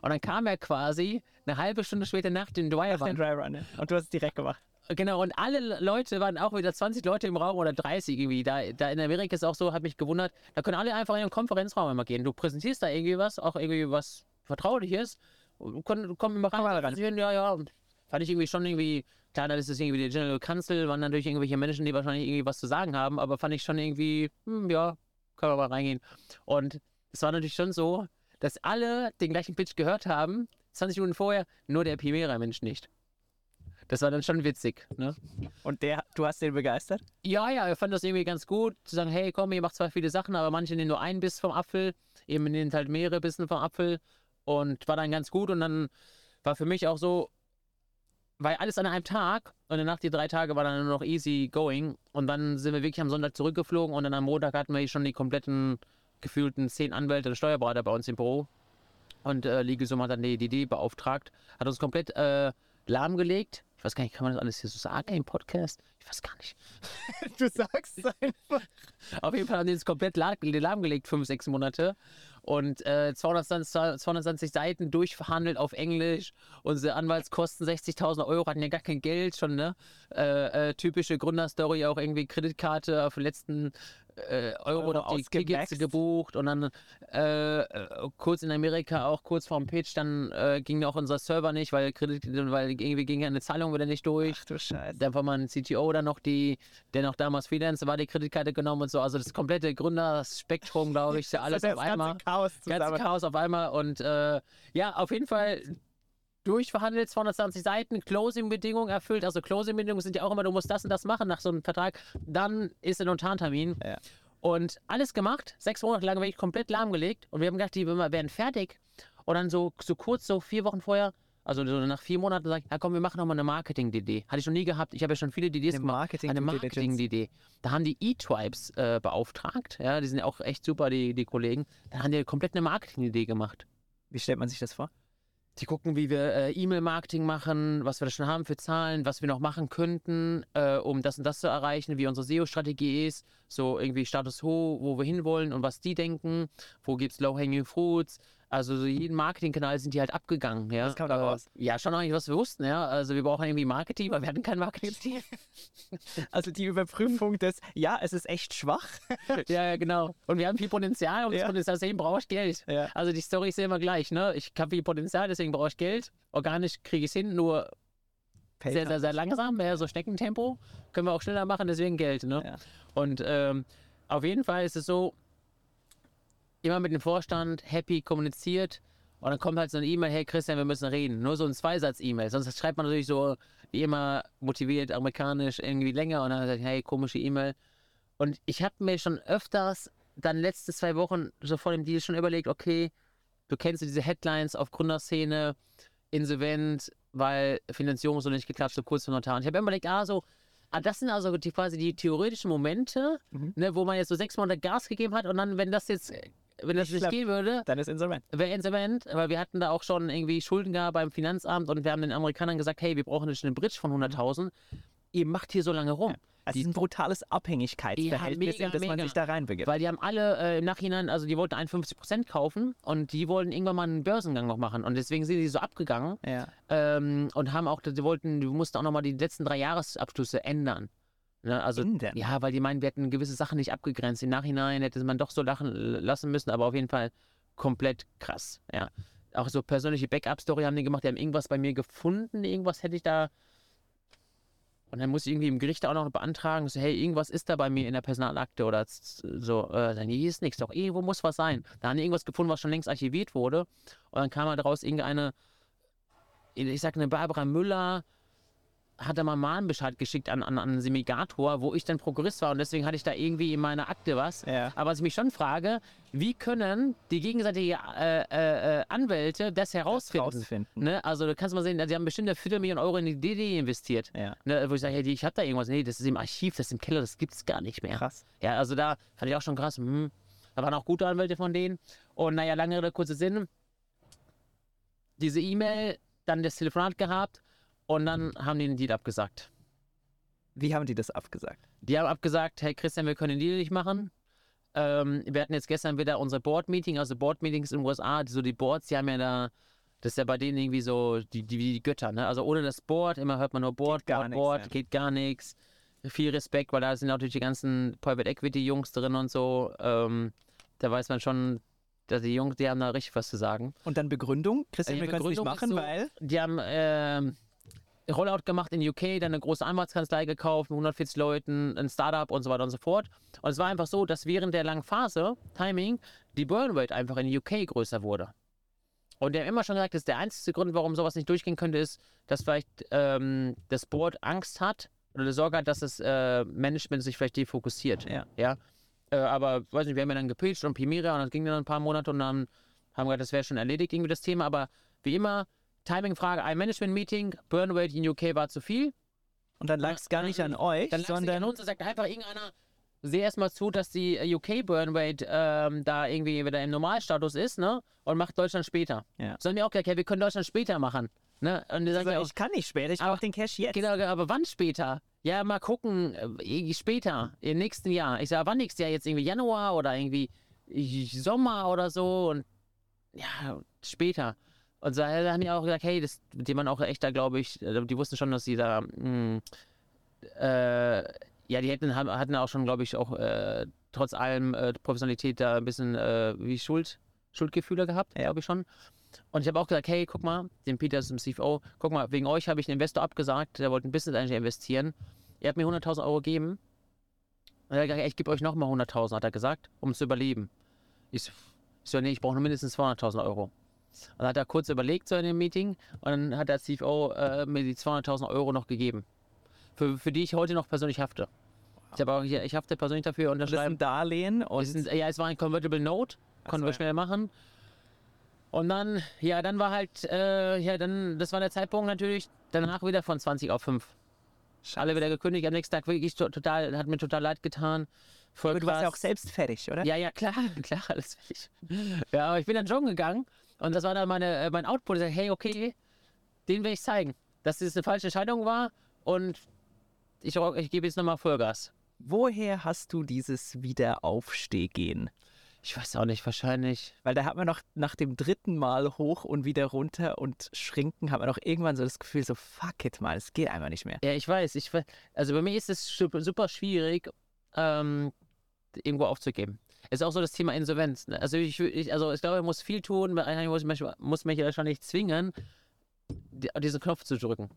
Und dann kam er quasi eine halbe Stunde später nach dem Dry Den One Dry Run. ja. Und du hast es direkt gemacht. Genau, und alle Leute waren auch wieder 20 Leute im Raum oder 30 irgendwie. Da, da in Amerika ist auch so, hat mich gewundert, da können alle einfach in den Konferenzraum immer gehen. Du präsentierst da irgendwie was, auch irgendwie was Vertrauliches. Und Komm, komm immer rein. präsentieren, Ja, ja. Und Fand ich irgendwie schon irgendwie, klar, dann ist es irgendwie der General Counsel, waren natürlich irgendwelche Menschen, die wahrscheinlich irgendwie was zu sagen haben, aber fand ich schon irgendwie, hm, ja, können wir mal reingehen. Und es war natürlich schon so, dass alle den gleichen Pitch gehört haben, 20 Minuten vorher, nur der Primera-Mensch nicht. Das war dann schon witzig, ne? Und der, du hast den begeistert? Ja, ja, er fand das irgendwie ganz gut, zu sagen, hey, komm, ihr macht zwar viele Sachen, aber manche nehmen nur einen Biss vom Apfel, eben nehmen halt mehrere Bissen vom Apfel und war dann ganz gut und dann war für mich auch so, weil alles an einem Tag und danach die drei Tage war dann nur noch easy going und dann sind wir wirklich am Sonntag zurückgeflogen und dann am Montag hatten wir schon die kompletten gefühlten zehn Anwälte und Steuerberater bei uns im Büro und äh, Legalsum hat dann die Idee beauftragt, hat uns komplett äh, lahmgelegt. Ich weiß gar nicht, kann man das alles hier so sagen im Podcast? Ich weiß gar nicht. (laughs) Du sagst es einfach. Auf jeden Fall haben die uns komplett la- lahmgelegt, fünf, sechs Monate. Und äh, 220, 220 Seiten durchverhandelt auf Englisch. Unsere Anwaltskosten 60.000 Euro, hatten ja gar kein Geld schon, ne? Äh, äh, typische Gründerstory, auch irgendwie Kreditkarte auf den letzten äh, Euro, Euro noch die Tickets gebucht. Und dann äh, äh, kurz in Amerika, auch kurz vorm Pitch, dann äh, ging auch unser Server nicht, weil Kredit, weil irgendwie ging ja eine Zahlung wieder nicht durch. Ach du Scheiße. Dann war mein CTO dann noch die, der noch damals Freelancer war, die Kreditkarte genommen und so. Also das komplette Gründerspektrum, glaube ich, (laughs) alles das auf einmal. ganze Chaos Ganze zusammen. Chaos auf einmal. Und äh, ja, auf jeden Fall durchverhandelt, 220 Seiten, Closing-Bedingungen erfüllt. Also Closing-Bedingungen sind ja auch immer, du musst das und das machen nach so einem Vertrag. Dann ist der Notartermin. Ja. Und alles gemacht, sechs Monate lang wirklich komplett lahmgelegt. Und wir haben gedacht, die werden fertig. Und dann so, so kurz, so vier Wochen vorher, also so nach vier Monaten, sag ich, ja komm, wir machen nochmal eine Marketing-DD. Hatte ich noch nie gehabt. Ich habe ja schon viele DDs Eine gemacht. Marketing eine. Marketing-DD. Da haben die E-Tribes äh, beauftragt. Ja, die sind ja auch echt super, die, die Kollegen. Da haben die komplett eine Marketing-Idee gemacht. Wie stellt man sich das vor? Die gucken, wie wir äh, E-Mail-Marketing machen, was wir da schon haben für Zahlen, was wir noch machen könnten, äh, um das und das zu erreichen, wie unsere SEO-Strategie ist, so irgendwie Status quo, wo wir hinwollen und was die denken, wo gibt es Low-Hanging Fruits. Also so jeden Marketingkanal sind die halt abgegangen. Ja? Was kam da raus? Ja, schon eigentlich, was wir wussten. Ja? Also wir brauchen irgendwie Marketing, weil wir hatten kein Marketing. (laughs) Also die Überprüfung des, ja, es ist echt schwach. (laughs) ja, ja, genau. Und wir haben viel Potenzial und Ja. das Potenzial, deswegen brauche ich Geld. Ja. Also die Story ist ja immer gleich, ne? Ich habe viel Potenzial, deswegen brauche ich Geld. Organisch kriege ich es hin, nur sehr, sehr, sehr langsam, mehr so Schneckentempo. Können wir auch schneller machen, deswegen Geld. Ne? Ja. Und ähm, auf jeden Fall ist es so, immer mit dem Vorstand happy kommuniziert und dann kommt halt so eine E-Mail, hey Christian, wir müssen reden. Nur so ein Zweisatz-E-Mail. Sonst schreibt man natürlich so, wie immer, motiviert, amerikanisch, irgendwie länger und dann sagt, hey, komische E-Mail. Und ich habe mir schon öfters dann letzte zwei Wochen so vor dem Deal schon überlegt, okay, du kennst diese Headlines auf Gründerszene, insolvent, weil Finanzierung so nicht geklappt, so kurz vor Notar. Und ich habe immer überlegt, ah, so, ah, das sind also die, quasi die theoretischen Momente, Mhm. ne, wo man jetzt so sechs Monate Gas gegeben hat und dann, wenn das jetzt, wenn das Nicht nicht klappt. gehen würde, Dann ist insolvent. wäre insolvent, aber wir hatten da auch schon irgendwie Schulden gehabt beim Finanzamt und wir haben den Amerikanern gesagt, hey, wir brauchen jetzt eine Bridge von 100.000. Ihr macht hier so lange rum. Es Die- ist ein brutales Abhängigkeitsverhältnis, Ja, in das man mega, sich da reinbegibt. Weil die haben alle äh, im Nachhinein, also die wollten 51% kaufen und die wollten irgendwann mal einen Börsengang noch machen und deswegen sind die so abgegangen ja. ähm, und haben auch, die wollten, die mussten auch nochmal die letzten drei Jahresabschlüsse ändern. Ne, also, Ändern? ja, weil die meinen, wir hätten gewisse Sachen nicht abgegrenzt. Im Nachhinein hätte man doch so lachen lassen müssen, aber auf jeden Fall komplett krass. Ja. Auch so persönliche Backup-Story haben die gemacht, die haben irgendwas bei mir gefunden, irgendwas hätte ich da. Und dann muss ich irgendwie im Gericht auch noch beantragen, so, hey, irgendwas ist da bei mir in der Personalakte oder so. Äh, dann, hier ist nichts, doch irgendwo muss was sein. Da haben die irgendwas gefunden, was schon längst archiviert wurde. Und dann kam halt daraus irgendeine, ich sag eine Barbara Müller, hat er mal einen Mahnbescheid geschickt an, an, an Semigator, wo ich dann Prokurist war und deswegen hatte ich da irgendwie in meiner Akte was. Ja. Aber was ich mich schon frage, wie können die gegenseitigen äh, äh, Anwälte das herausfinden? rausfinden. Ne? Also du kannst mal sehen, die haben bestimmt eine Viertelmillion Euro in die DD investiert. Ja. Ne? Wo ich sage, hey, ich habe da irgendwas. Nee, das ist im Archiv, das ist im Keller, das gibt es gar nicht mehr. Krass. Ja, also da fand ich auch schon krass. Hm. Da waren auch gute Anwälte von denen. Und naja, lange Rede, kurzer Sinn. Diese E-Mail, dann das Telefonat gehabt und dann haben die den Deal abgesagt. Wie haben die das abgesagt? Die haben abgesagt, hey Christian, wir können den Deal nicht machen. Ähm, wir hatten jetzt gestern wieder unsere Board-Meeting, also Board-Meetings in den USA, so die Boards, die haben ja da, das ist ja bei denen irgendwie so die, die, die Götter, ne? Also ohne das Board, immer hört man nur Board, Board, nichts, Board, ja. geht gar nichts. Viel Respekt, weil da sind natürlich die ganzen Private Equity-Jungs drin und so. Ähm, da weiß man schon, dass die Jungs, die haben da richtig was zu sagen. Und dann Begründung? Christian, Ja, wir können es nicht machen, so- weil... Die haben ähm, Rollout gemacht in UK, dann eine große Anwaltskanzlei gekauft mit 140 Leuten, ein Startup und so weiter und so fort. Und es war einfach so, dass während der langen Phase, Timing, die Burnrate einfach in UK größer wurde. Und der haben immer schon gesagt, dass der einzige Grund, warum sowas nicht durchgehen könnte, ist, dass vielleicht ähm, das Board Angst hat oder die Sorge hat, dass das äh, Management sich vielleicht defokussiert. Ja. ja? Äh, aber, weiß nicht, wir haben ja dann gepitcht und Pimira und das ging dann ein paar Monate und dann haben wir gesagt, das wäre schon erledigt, irgendwie das Thema. Aber wie immer, Timing-Frage, ein Management-Meeting, Burnrate in UK war zu viel. Und dann lag es gar nicht an euch, Dann es nicht an sondern... uns und sagt einfach irgendeiner, sehe erstmal zu, dass die äh, UK Burnrate ähm, da irgendwie wieder im Normalstatus ist, ne? Und macht Deutschland später. Ja. Sollen wir auch gesagt, ja, wir können Deutschland später machen. Ne? Und die sagen Also, ja auch, ich kann nicht später, ich brauche den Cash jetzt. genau, aber wann später? Ja, mal gucken, äh, später, im nächsten Jahr. Ich sage, wann nächstes Jahr? Jetzt irgendwie Januar oder irgendwie Sommer oder so und ja, später. Und so, da haben die auch gesagt, hey, das, die waren auch echt da, glaube ich, äh, die wussten schon, dass sie da, mh, äh, ja, die hätten, hatten auch schon, glaube ich, auch äh, trotz allem äh, Professionalität da ein bisschen äh, wie Schuld, Schuldgefühle gehabt, glaube ich schon. Und ich habe auch gesagt, hey, guck mal, dem Peter ist dem CFO, guck mal, wegen euch habe ich einen Investor abgesagt, der wollte ein Business Angel investieren. Ihr habt mir 100.000 Euro gegeben. Und er hat gesagt, ich gebe euch nochmal 100.000, hat er gesagt, um zu überleben. Ich so, ich so nee, ich brauche nur mindestens 200.000 Euro. Und dann hat er kurz überlegt so in dem Meeting und dann hat der CFO äh, mir die 200.000 Euro noch gegeben. Für, für die ich heute noch persönlich hafte. Ich habe auch hier, ich hafte persönlich dafür Und das ist unterschreiben. ein Darlehen und... Ist, ja, es war ein Convertible Note, konnten so, wir ja. schnell machen. Und dann, ja, dann war halt, äh, ja, dann, das war der Zeitpunkt natürlich, danach wieder von 20 auf 5. Alle wieder gekündigt, am nächsten Tag wirklich to total, hat mir total leid getan. Voll aber du warst ja auch selbst fertig, oder? Ja, ja, klar, (laughs) klar, alles fertig. Ja, aber ich bin dann schon gegangen und das war dann meine, äh, mein Output. Ich sag, hey, okay, den will ich zeigen, dass es eine falsche Entscheidung war und ich, ich gebe jetzt nochmal Vollgas. Woher hast du dieses Wiederaufstehgehen? Ich weiß auch nicht, wahrscheinlich. Weil da hat man noch nach dem dritten Mal hoch und wieder runter und schrinken, hat man doch irgendwann so das Gefühl, so fuck it mal, es geht einfach nicht mehr. Ja, ich weiß. Ich, also bei mir ist es super, super schwierig, ähm, irgendwo aufzugeben. Es ist auch so das Thema Insolvenz. Ne? Also ich, ich, also ich glaube, ich muss viel tun. Eigentlich muss, ich, muss mich wahrscheinlich zwingen, die- diesen Knopf zu drücken.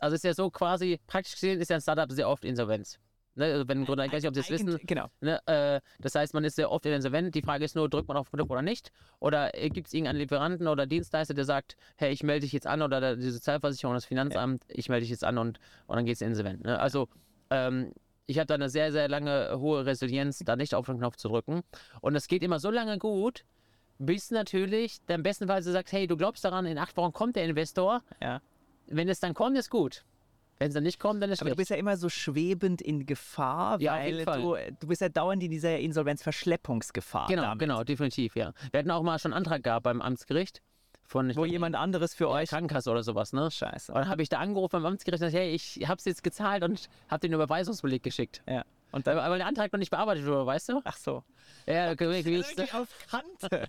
also ist ja so quasi, praktisch gesehen ist ja ein Startup sehr oft Insolvenz. Ne, also wenn Gründer, ich weiß nicht, ob Sie das wissen. Genau. Ne, äh, das heißt, man ist sehr oft insolvent. Die Frage ist nur, drückt man auf Knopf oder nicht? Oder gibt es irgendeinen Lieferanten oder Dienstleister, der sagt, hey, ich melde dich jetzt an oder der- die Sozialversicherung, das Finanzamt, ich melde dich jetzt an und, und dann geht es insolvent. Ne? Also ähm, ich habe da eine sehr, sehr lange hohe Resilienz, da nicht auf den Knopf zu drücken. Und es geht immer so lange gut, bis natürlich dann im besten Fall du sagst, hey, du glaubst daran, in acht Wochen kommt der Investor. Ja. Wenn es dann kommt, ist gut. Wenn es dann nicht kommt, dann ist Aber du schlecht. bist ja immer so schwebend in Gefahr, Ja, weil du, du bist ja dauernd in dieser Insolvenzverschleppungsgefahr. Genau, damit, genau, definitiv, ja. Wir hatten auch mal schon einen Antrag gehabt beim Amtsgericht von Wo jemand anderes für euch. Krankenkasse oder sowas, ne? Scheiße. Und dann habe ich da angerufen beim Amtsgericht und gesagt, hey, ich habe es jetzt gezahlt und habe den Überweisungsbeleg geschickt. Ja. Und dann. weil der Antrag noch nicht bearbeitet wurde, weißt du? Ach so. Ja, wirklich, auf Kante.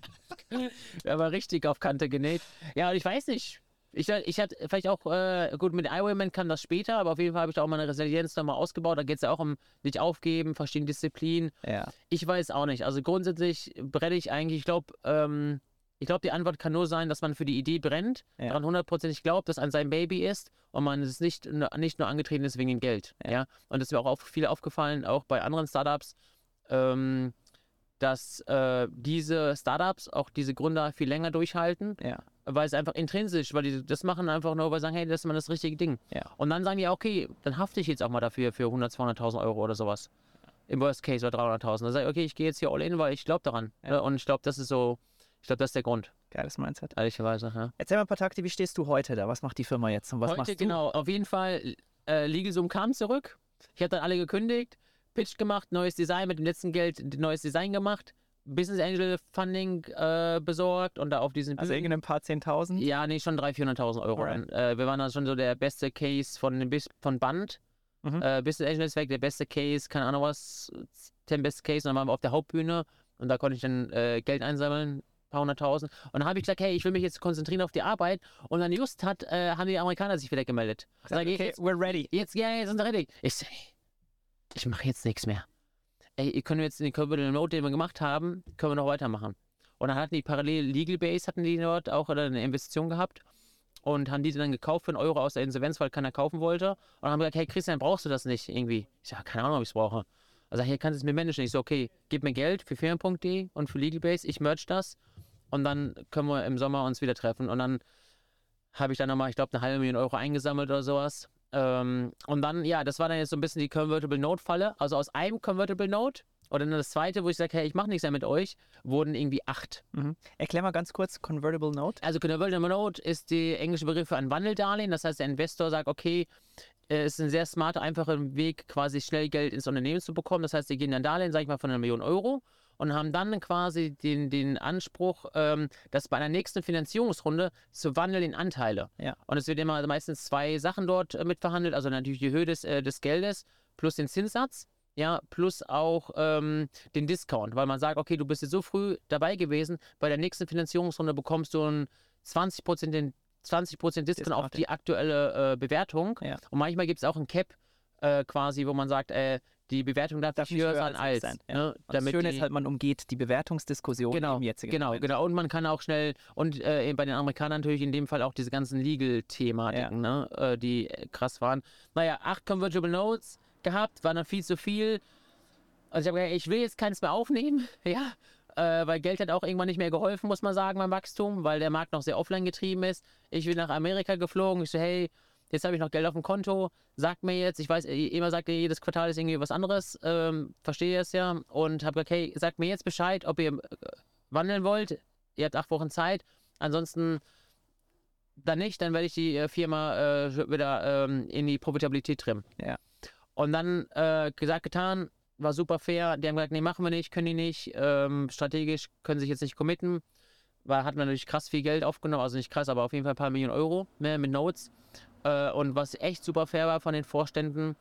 (laughs) er war richtig auf Kante genäht. Ja, und ich weiß nicht. Ich, ich hatte vielleicht auch, äh, gut, mit Ironman kam das später, aber auf jeden Fall habe ich da auch meine Resilienz nochmal ausgebaut. Da geht es ja auch um nicht aufgeben, verschiedene Disziplinen. ja. Ich weiß auch nicht. Also grundsätzlich brenne ich eigentlich, ich glaube, ähm, ich glaube, die Antwort kann nur sein, dass man für die Idee brennt, Ja. daran hundertprozentig glaubt, dass an sein Baby ist und man es nicht, nicht nur angetreten ist wegen Geld. Ja. Und das ist mir auch auf, viel aufgefallen, auch bei anderen Startups, ähm, dass äh, diese Startups, auch diese Gründer viel länger durchhalten, Ja. weil es einfach intrinsisch, weil die das machen einfach nur, weil sie sagen, hey, das ist mal das richtige Ding. Ja. Und dann sagen die, okay, dann hafte ich jetzt auch mal dafür für 100, 200.000 Euro oder sowas. Im Worst Case oder 300.000. Dann sage ich, okay, ich gehe jetzt hier all in, weil ich glaube daran. Ja. Ne? Und ich glaube, das ist so, ich glaube, das ist der Grund, Geiles Mindset. ehrlicherweise. Ja. Erzähl mal ein paar Takte, wie stehst du heute da? Was macht die Firma jetzt und was Heute, machst du? genau, auf jeden Fall, äh, LegalZoom kam zurück. Ich habe dann alle gekündigt, Pitch gemacht, neues Design, mit dem letzten Geld neues Design gemacht, Business Angel Funding äh, besorgt und da auf diesen Also irgendein paar Zehntausend? Ja, nee, schon 300.000, 400.000 Euro. Äh, wir waren dann schon so der beste Case von, von Band. Mhm. Äh, Business Angel Netzwerk, der beste Case, keine Ahnung was, 10 beste Case. Und dann waren wir auf der Hauptbühne und da konnte ich dann äh, Geld einsammeln, ein paar hunderttausend. Und dann habe ich gesagt, hey, ich will mich jetzt konzentrieren auf die Arbeit. Und dann just hat, äh, haben die Amerikaner sich wieder gemeldet. Sag ich, okay, jetzt, we're ready. jetzt, ja, jetzt sind wir ready. Ich sag, hey, ich mache jetzt nichts mehr. Ey, ihr könnt jetzt den Convertible Note, den wir gemacht haben, können wir noch weitermachen. Und dann hatten die parallel Legal Base, hatten die dort auch eine Investition gehabt und haben die dann gekauft für einen Euro aus der Insolvenz, weil keiner kaufen wollte. Und haben gesagt, hey Christian, brauchst du das nicht irgendwie? Ich sage, keine Ahnung, ob ich es brauche. Also hier kannst du es mir managen. Ich so, okay, gib mir Geld für Firmen.de und für Legal Base, ich merge das und dann können wir im Sommer uns wieder treffen. Und dann habe ich dann nochmal, ich glaube, eine halbe Million Euro eingesammelt oder sowas. Ähm, und dann, ja, das war dann jetzt so ein bisschen die Convertible Note-Falle. Also aus einem Convertible Note oder dann das zweite, wo ich sage, hey, ich mache nichts mehr mit euch, wurden irgendwie acht. Mhm. Erklär mal ganz kurz Convertible Note. Also Convertible Note ist der englische Begriff für ein Wandeldarlehen. Das heißt, der Investor sagt, okay, äh, es ist ein sehr smarter, einfacher Weg, quasi schnell Geld ins Unternehmen zu bekommen. Das heißt, sie gehen ein Darlehen, sage ich mal, von einer Million Euro und haben dann quasi den, den Anspruch, ähm, das bei einer nächsten Finanzierungsrunde zu wandeln in Anteile. Ja. Und es wird immer meistens zwei Sachen dort äh, mitverhandelt, also natürlich die Höhe des, äh, des Geldes plus den Zinssatz. Ja, plus auch ähm, den Discount, weil man sagt, okay, du bist jetzt so früh dabei gewesen, bei der nächsten Finanzierungsrunde bekommst du einen 20%, den 20 Discount, Discount, auf die aktuelle äh, Bewertung. Ja. Und manchmal gibt es auch ein Cap äh, quasi, wo man sagt, äh, die Bewertung darf, Darf nicht höher sein als sein, ja. Ne, Und das damit Schöne die, ist halt, man umgeht die Bewertungsdiskussion Genau, im jetzigen genau, Moment. genau. Und man kann auch schnell, und äh, bei den Amerikanern natürlich in dem Fall auch diese ganzen Legal-Thematiken, ne, äh, die äh, krass waren. Naja, acht Convertible Notes gehabt, war dann viel zu viel. Also ich habe gesagt, ich will jetzt keins mehr aufnehmen, (laughs) ja, äh, weil Geld hat auch irgendwann nicht mehr geholfen, muss man sagen, beim Wachstum, weil der Markt noch sehr offline getrieben ist. Ich bin nach Amerika geflogen, ich so, hey, jetzt habe ich noch Geld auf dem Konto, sagt mir jetzt, ich weiß, äh, immer sagt ihr, jedes Quartal ist irgendwie was anderes, ähm, verstehe es ja, und habe gesagt, hey, sagt mir jetzt Bescheid, ob ihr äh, wandeln wollt, ihr habt acht Wochen Zeit, ansonsten dann nicht, dann werde ich die äh, Firma äh, wieder ähm, in die Profitabilität trimmen. Ja. Und dann äh, gesagt, getan, war super fair. Die haben gesagt, nee, machen wir nicht, können die nicht. Ähm, strategisch können sich jetzt nicht committen. Weil hatten wir natürlich krass viel Geld aufgenommen, also nicht krass, aber auf jeden Fall ein paar Millionen Euro mehr mit Notes. Äh, und was echt super fair war von den Vorständen,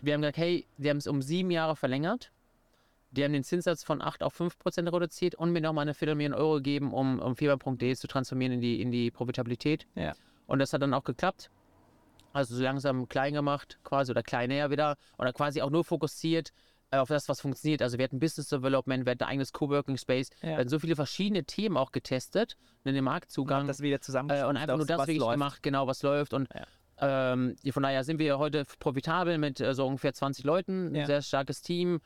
wir haben gesagt, hey, die haben es um sieben Jahre verlängert. Die haben den Zinssatz von 8 auf 5 Prozent reduziert und mir nochmal eine Viertelmillion Euro gegeben, um, um Fieber.de zu transformieren in die, in die Profitabilität. Ja. Und das hat dann auch geklappt. Also so langsam klein gemacht, quasi, oder kleiner wieder. Oder quasi auch nur fokussiert auf das, was funktioniert. Also wir hatten Business Development, wir hatten ein eigenes Coworking Space. Ja. Wir hatten so viele verschiedene Themen auch getestet, in den Marktzugang. Das wieder zusammen. Äh, und einfach nur das was wirklich läuft. gemacht, genau, was läuft. Und Ja. Ähm, von daher sind wir heute profitabel mit äh, so ungefähr 20 Leuten, Ja. sehr starkes Team.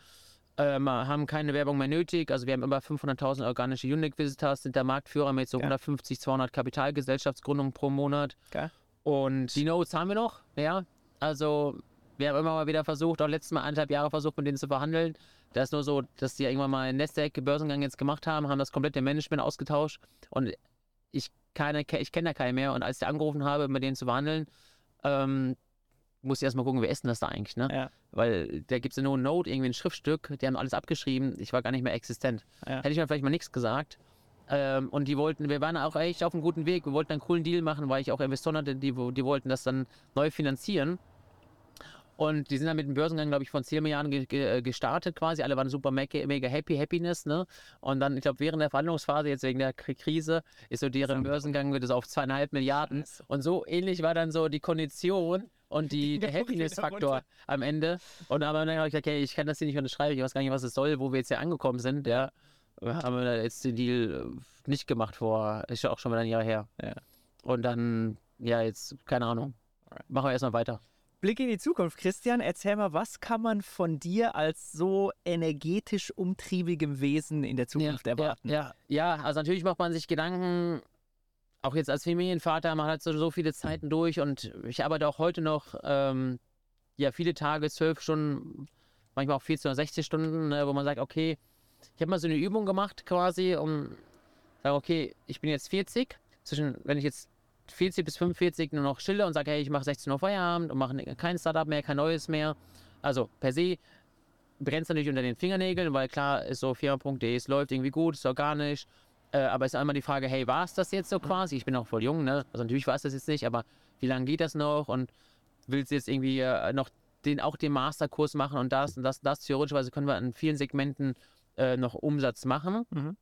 Ähm, haben keine Werbung mehr nötig. Also wir haben über 500.000 organische Unique Visitors, sind der Marktführer mit so Ja. 150, 200 Kapitalgesellschaftsgründungen pro Monat. Geil. Und die Notes haben wir noch, ja. Also wir haben immer mal wieder versucht, auch letztes Mal anderthalb Jahre versucht, mit denen zu verhandeln. Da ist nur so, dass die irgendwann mal einen Nasdaq-Börsengang jetzt gemacht haben, haben das komplette Management ausgetauscht und ich, keine, ich kenne da keinen mehr. Und als ich angerufen habe, mit denen zu verhandeln, ähm, muss ich erstmal gucken, ist denn das da eigentlich, ne? Ja. Weil da gibt es ja nur ein Note, irgendwie ein Schriftstück, die haben alles abgeschrieben, ich war gar nicht mehr existent. Ja. Hätte ich mir vielleicht mal nichts gesagt. Ähm, und die wollten, wir waren auch echt auf einem guten Weg, wir wollten einen coolen Deal machen, weil ich auch Investoren hatte, die, die wollten das dann neu finanzieren. Und die sind dann mit dem Börsengang, glaube ich, von 10 Milliarden ge ge gestartet quasi. Alle waren super mega, mega happy, Happiness, ne? Und dann, ich glaube, während der Verhandlungsphase, jetzt wegen der Krise, ist so deren Börsengang wird es auf zweieinhalb Milliarden. Und so ähnlich war dann so die Kondition und die, (laughs) der Der Happiness-Faktor am Ende. Und aber dann habe ich gesagt, okay, ich kann das hier nicht unterschreiben, ich weiß gar nicht, was es soll, wo wir jetzt hier angekommen sind, ja. Haben wir jetzt den Deal äh, nicht gemacht vor, ist ja auch schon wieder ein Jahr her. Ja. Und dann, ja, jetzt, keine Ahnung. Machen wir erstmal weiter. Blick in die Zukunft, Christian. Erzähl mal, was kann man von dir als so energetisch umtriebigem Wesen in der Zukunft ja, erwarten? Ja, ja, ja, also natürlich macht man sich Gedanken, auch jetzt als Familienvater, man hat so, so viele Zeiten durch und ich arbeite auch heute noch, ähm, ja, viele Tage, zwölf Stunden, manchmal auch 14 oder 16 Stunden, ne, wo man sagt, okay, ich habe mal so eine Übung gemacht quasi, um sagen, okay, ich bin jetzt 40, zwischen, wenn ich jetzt 40 bis 45 nur noch chille und sage, hey, ich mache 16 Uhr Feierabend und mache kein Startup mehr, kein neues mehr. Also per se brennt natürlich unter den Fingernägeln, weil klar ist so firma.de, es läuft irgendwie gut, ist organisch. Äh, aber es ist einmal die Frage, hey, war es das jetzt so quasi? Ich bin auch voll jung, ne? Also natürlich war es das jetzt nicht, aber wie lange geht das noch? Und willst du jetzt irgendwie äh, noch den, auch den Masterkurs machen und das und das, das theoretischerweise können wir in vielen Segmenten äh, noch Umsatz machen. Mhm.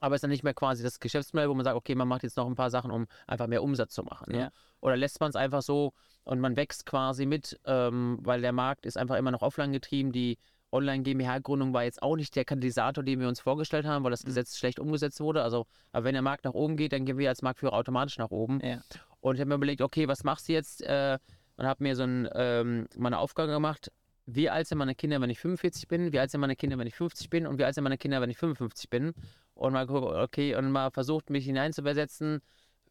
Aber es ist dann nicht mehr quasi das Geschäftsmodell, wo man sagt, okay, man macht jetzt noch ein paar Sachen, um einfach mehr Umsatz zu machen. Ne? Ja. Oder lässt man es einfach so und man wächst quasi mit, ähm, weil der Markt ist einfach immer noch offline getrieben. Die Online-GmbH-Gründung war jetzt auch nicht der Katalysator, den wir uns vorgestellt haben, weil das Mhm. Gesetz schlecht umgesetzt wurde. Also, aber wenn der Markt nach oben geht, dann gehen wir als Marktführer automatisch nach oben. Ja. Und ich habe mir überlegt, okay, was machst du jetzt? Äh, und habe mir so ein, ähm, meine Aufgabe gemacht, wie alt sind meine Kinder, wenn ich 45 bin, wie alt sind meine Kinder, wenn ich 50 bin und wie alt sind meine Kinder, wenn ich 55 bin. Und mal gucken, okay, und mal versucht, mich hineinzuversetzen,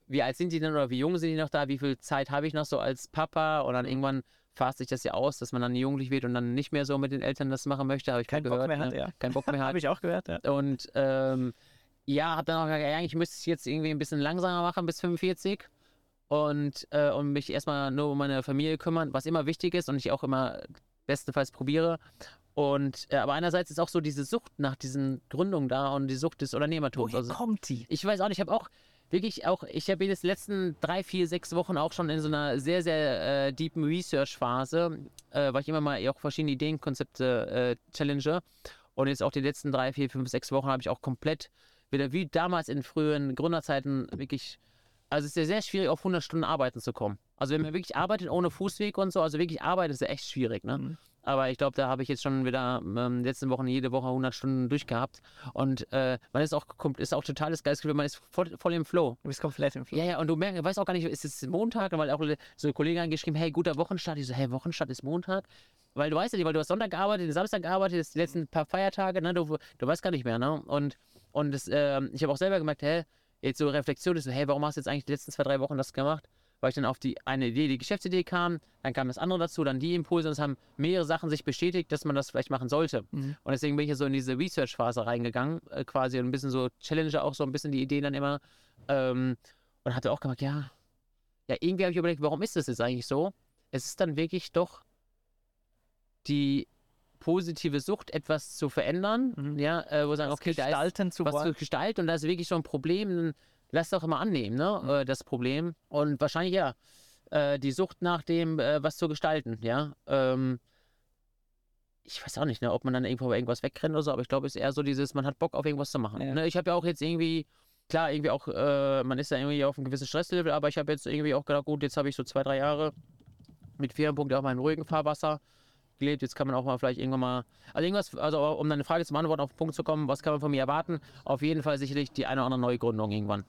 wie alt sind die denn oder wie jung sind die noch da, wie viel Zeit habe ich noch so als Papa und dann irgendwann fasst sich das ja aus, dass man dann jugendlich wird und dann nicht mehr so mit den Eltern das machen möchte, habe ich Keinen Bock gehört, mehr hat, ne? ja. Keinen Bock mehr hat. (laughs) Habe ich auch gehört, ja. Und ähm, ja, habe dann auch gesagt, ja, eigentlich müsste ich jetzt irgendwie ein bisschen langsamer machen bis 45 und, äh, und mich erstmal nur um meine Familie kümmern, was immer wichtig ist und ich auch immer bestenfalls probiere. Und äh, aber einerseits ist auch so diese Sucht nach diesen Gründungen da und die Sucht des Unternehmertums. Woher Also, kommt die? ich weiß auch nicht, ich habe auch wirklich auch, ich habe jetzt die letzten drei, vier, sechs Wochen auch schon in so einer sehr, sehr äh, deepen Research-Phase, äh, weil ich immer mal auch verschiedene Ideenkonzepte äh, challenge. Und jetzt auch die letzten drei, vier, fünf, sechs Wochen habe ich auch komplett wieder wie damals in frühen Gründerzeiten wirklich, also es ist ja sehr schwierig, auf 100 Stunden arbeiten zu kommen. Also wenn man wirklich arbeitet ohne Fußweg und so, also wirklich arbeitet, ist ja echt schwierig, ne? Mhm. Aber ich glaube, da habe ich jetzt schon wieder ähm, letzten Wochen jede Woche 100 Stunden durchgehabt. Und äh, man ist auch, ist auch totales geiles Gefühl, man ist voll, voll im Flow. Du bist komplett im Flug. Ja, ja, und du merkst, weißt auch gar nicht, ist es Montag? Weil auch so Kollegen haben geschrieben, hey, guter Wochenstart. Ich so, hey, Wochenstart ist Montag? Weil du weißt ja nicht, weil du hast Sonntag gearbeitet, Samstag gearbeitet, die letzten paar Feiertage, ne? Du, du weißt gar nicht mehr, ne? Und, und das, ähm, ich habe auch selber gemerkt, hey, jetzt so Reflexion ist hey, warum hast du jetzt eigentlich die letzten zwei, drei Wochen das gemacht? Weil ich dann auf die eine Idee, die Geschäftsidee kam, dann kam das andere dazu, dann die Impulse und es haben mehrere Sachen sich bestätigt, dass man das vielleicht machen sollte. Und deswegen bin ich ja so in diese Research-Phase reingegangen, äh, quasi und ein bisschen so Challenger auch so ein bisschen die Ideen dann immer. Ähm, und hatte auch gemerkt, ja, ja, irgendwie habe ich überlegt, warum ist das jetzt eigentlich so? Es ist dann wirklich doch die positive Sucht, etwas zu verändern, Mhm. ja, äh, wo sagen, okay, da ist gestalten zu was wollen. zu gestalten und da ist wirklich so ein Problem, dann lass doch immer annehmen, ne, Mhm. äh, das Problem. Und wahrscheinlich ja, äh, die Sucht nach dem, äh, was zu gestalten, ja. Ähm, ich weiß auch nicht, ne, ob man dann irgendwo irgendwas wegrennt oder so, aber ich glaube, es ist eher so dieses, man hat Bock auf irgendwas zu machen. Ja. Ne? Ich habe ja auch jetzt irgendwie, klar, irgendwie auch, äh, man ist ja irgendwie auf einem gewissen Stresslevel, aber ich habe jetzt irgendwie auch gedacht, gut, jetzt habe ich so zwei, drei Jahre mit Firmenpunkten auch mal im ruhigen Fahrwasser gelebt. Jetzt kann man auch mal vielleicht irgendwann mal, also irgendwas, also um deine Frage zu beantworten, auf den Punkt zu kommen, was kann man von mir erwarten? Auf jeden Fall sicherlich die eine oder andere Neugründung irgendwann.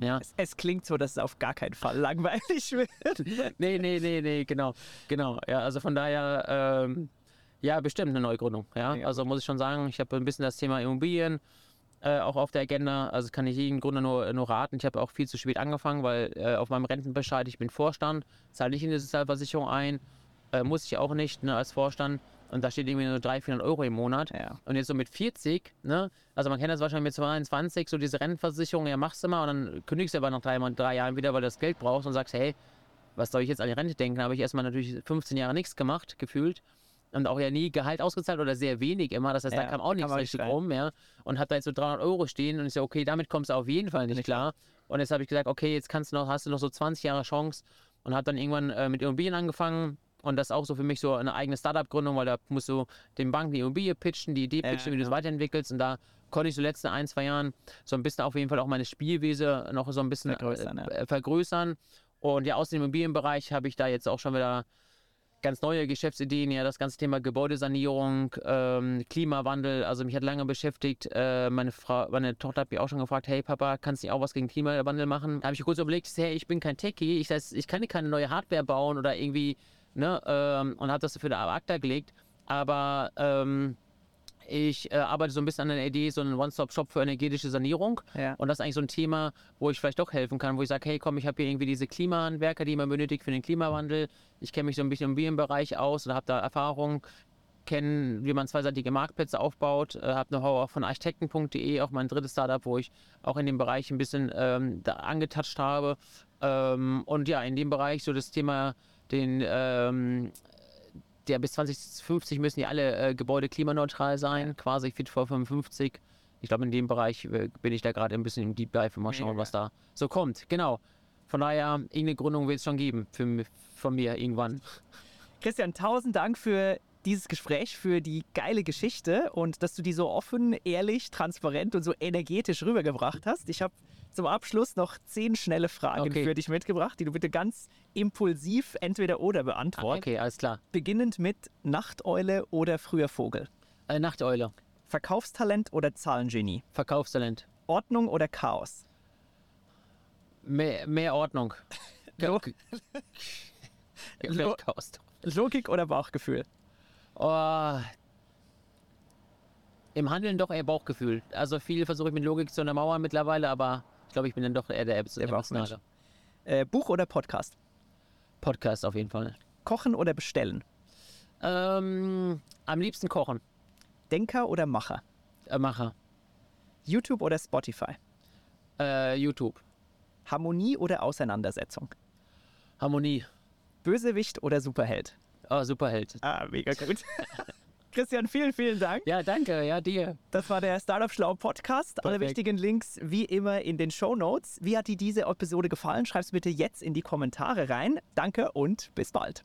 Ja. Es, es klingt so, dass es auf gar keinen Fall (laughs) langweilig wird. (laughs) nee, nee, nee, nee, genau. Genau. Ja, also von daher, ähm, ja, bestimmt eine Neugründung. Ja, Ja, also muss ich schon sagen, ich habe ein bisschen das Thema Immobilien äh, auch auf der Agenda. Also kann ich jedem Grunde nur, nur raten. Ich habe auch viel zu spät angefangen, weil äh, auf meinem Rentenbescheid, ich bin Vorstand, zahle nicht in die Sozialversicherung ein, äh, muss ich auch nicht ne, als Vorstand. Und da steht irgendwie nur 300, 400 Euro im Monat. Ja. Und jetzt so mit 40, ne? Also man kennt das wahrscheinlich mit 22, so diese Rentenversicherung, ja, machst du mal und dann kündigst du aber nach drei, drei Jahren wieder, weil du das Geld brauchst und sagst, hey, was soll ich jetzt an die Rente denken? Da habe ich erstmal natürlich 15 Jahre nichts gemacht, gefühlt. Und auch ja nie Gehalt ausgezahlt oder sehr wenig immer. Das heißt, Ja, da kam auch nichts richtig nicht rein. rum, ja. Und habe da jetzt so 300 Euro stehen und ich so, okay, damit kommst du auf jeden Fall nicht klar. Und jetzt habe ich gesagt, okay, jetzt kannst du noch, hast du noch so 20 Jahre Chance und habe dann irgendwann äh, mit Immobilien angefangen. Und das ist auch so für mich so eine eigene Startup-Gründung, weil da musst du den Banken die Immobilie pitchen, die Idee Ja, pitchen, wie du es ja. weiterentwickelst. Und da konnte ich so letzten ein, zwei Jahren so ein bisschen auf jeden Fall auch meine Spielwiese noch so ein bisschen Vergrößern, ja. äh, vergrößern. Und ja, aus dem Immobilienbereich habe ich da jetzt auch schon wieder ganz neue Geschäftsideen, ja, das ganze Thema Gebäudesanierung, ähm, Klimawandel, also mich hat lange beschäftigt. Äh, meine Frau, meine Tochter hat mich auch schon gefragt, hey Papa, kannst du nicht auch was gegen Klimawandel machen? Da habe ich kurz überlegt, hey, ich bin kein Techie, ich, das, ich kann keine neue Hardware bauen oder irgendwie, ne, ähm, und habe das für der Akta gelegt. Aber ähm, ich äh, arbeite so ein bisschen an einer Idee, so einen One-Stop-Shop für energetische Sanierung. Ja. Und das ist eigentlich so ein Thema, wo ich vielleicht doch helfen kann, wo ich sage, hey komm, ich habe hier irgendwie diese Klimaanwerker, die man benötigt für den Klimawandel. Ich kenne mich so ein bisschen im Immobilienbereich aus und habe da Erfahrung, kenne, wie man zweiseitige Marktplätze aufbaut, äh, habe Know-how auch von architekten.de, auch mein drittes Startup, wo ich auch in dem Bereich ein bisschen ähm, da angetatscht habe. Ähm, und ja, in dem Bereich so das Thema, den ähm, der bis 2050 müssen ja alle äh, Gebäude klimaneutral sein, quasi Fit for 55. Ich glaube, in dem Bereich äh, bin ich da gerade ein bisschen im Deep Dive mal schauen, was da so kommt. Genau. Von daher, irgendeine Gründung wird es schon geben für, von mir irgendwann. (laughs) Christian, tausend Dank für dieses Gespräch, für die geile Geschichte und dass du die so offen, ehrlich, transparent und so energetisch rübergebracht hast. Ich habe zum Abschluss noch zehn schnelle Fragen Okay. für dich mitgebracht, die du bitte ganz impulsiv entweder oder Ah, beantworten. okay, alles klar. Beginnend mit Nachteule oder früher Vogel. Äh, Nachteule, Verkaufstalent oder Zahlengenie. Verkaufstalent, Ordnung oder Chaos. mehr, mehr Ordnung. (laughs) Lo- Lo- Chaos. Logik oder Bauchgefühl. Oh. Im Handeln doch eher Bauchgefühl. Also viel versuche ich mit Logik zu untermauern mittlerweile, aber ich glaube, ich bin dann doch eher der, emotionale. Äh, Buch oder Podcast. Podcast auf jeden Fall. Kochen oder bestellen. Ähm, am liebsten kochen. Denker oder Macher. Äh, Macher. YouTube oder Spotify. Äh, YouTube. Harmonie oder Auseinandersetzung. Harmonie. Bösewicht oder Superheld. Oh, Superheld. Ah, mega gut. (laughs) Christian, vielen, vielen Dank. Ja, danke. Ja, dir. Das war der Startup Schlau Podcast. Alle Perfekt. wichtigen Links wie immer in den Show Notes. Wie hat dir diese Episode gefallen? Schreib's bitte jetzt in die Kommentare rein. Danke und bis bald.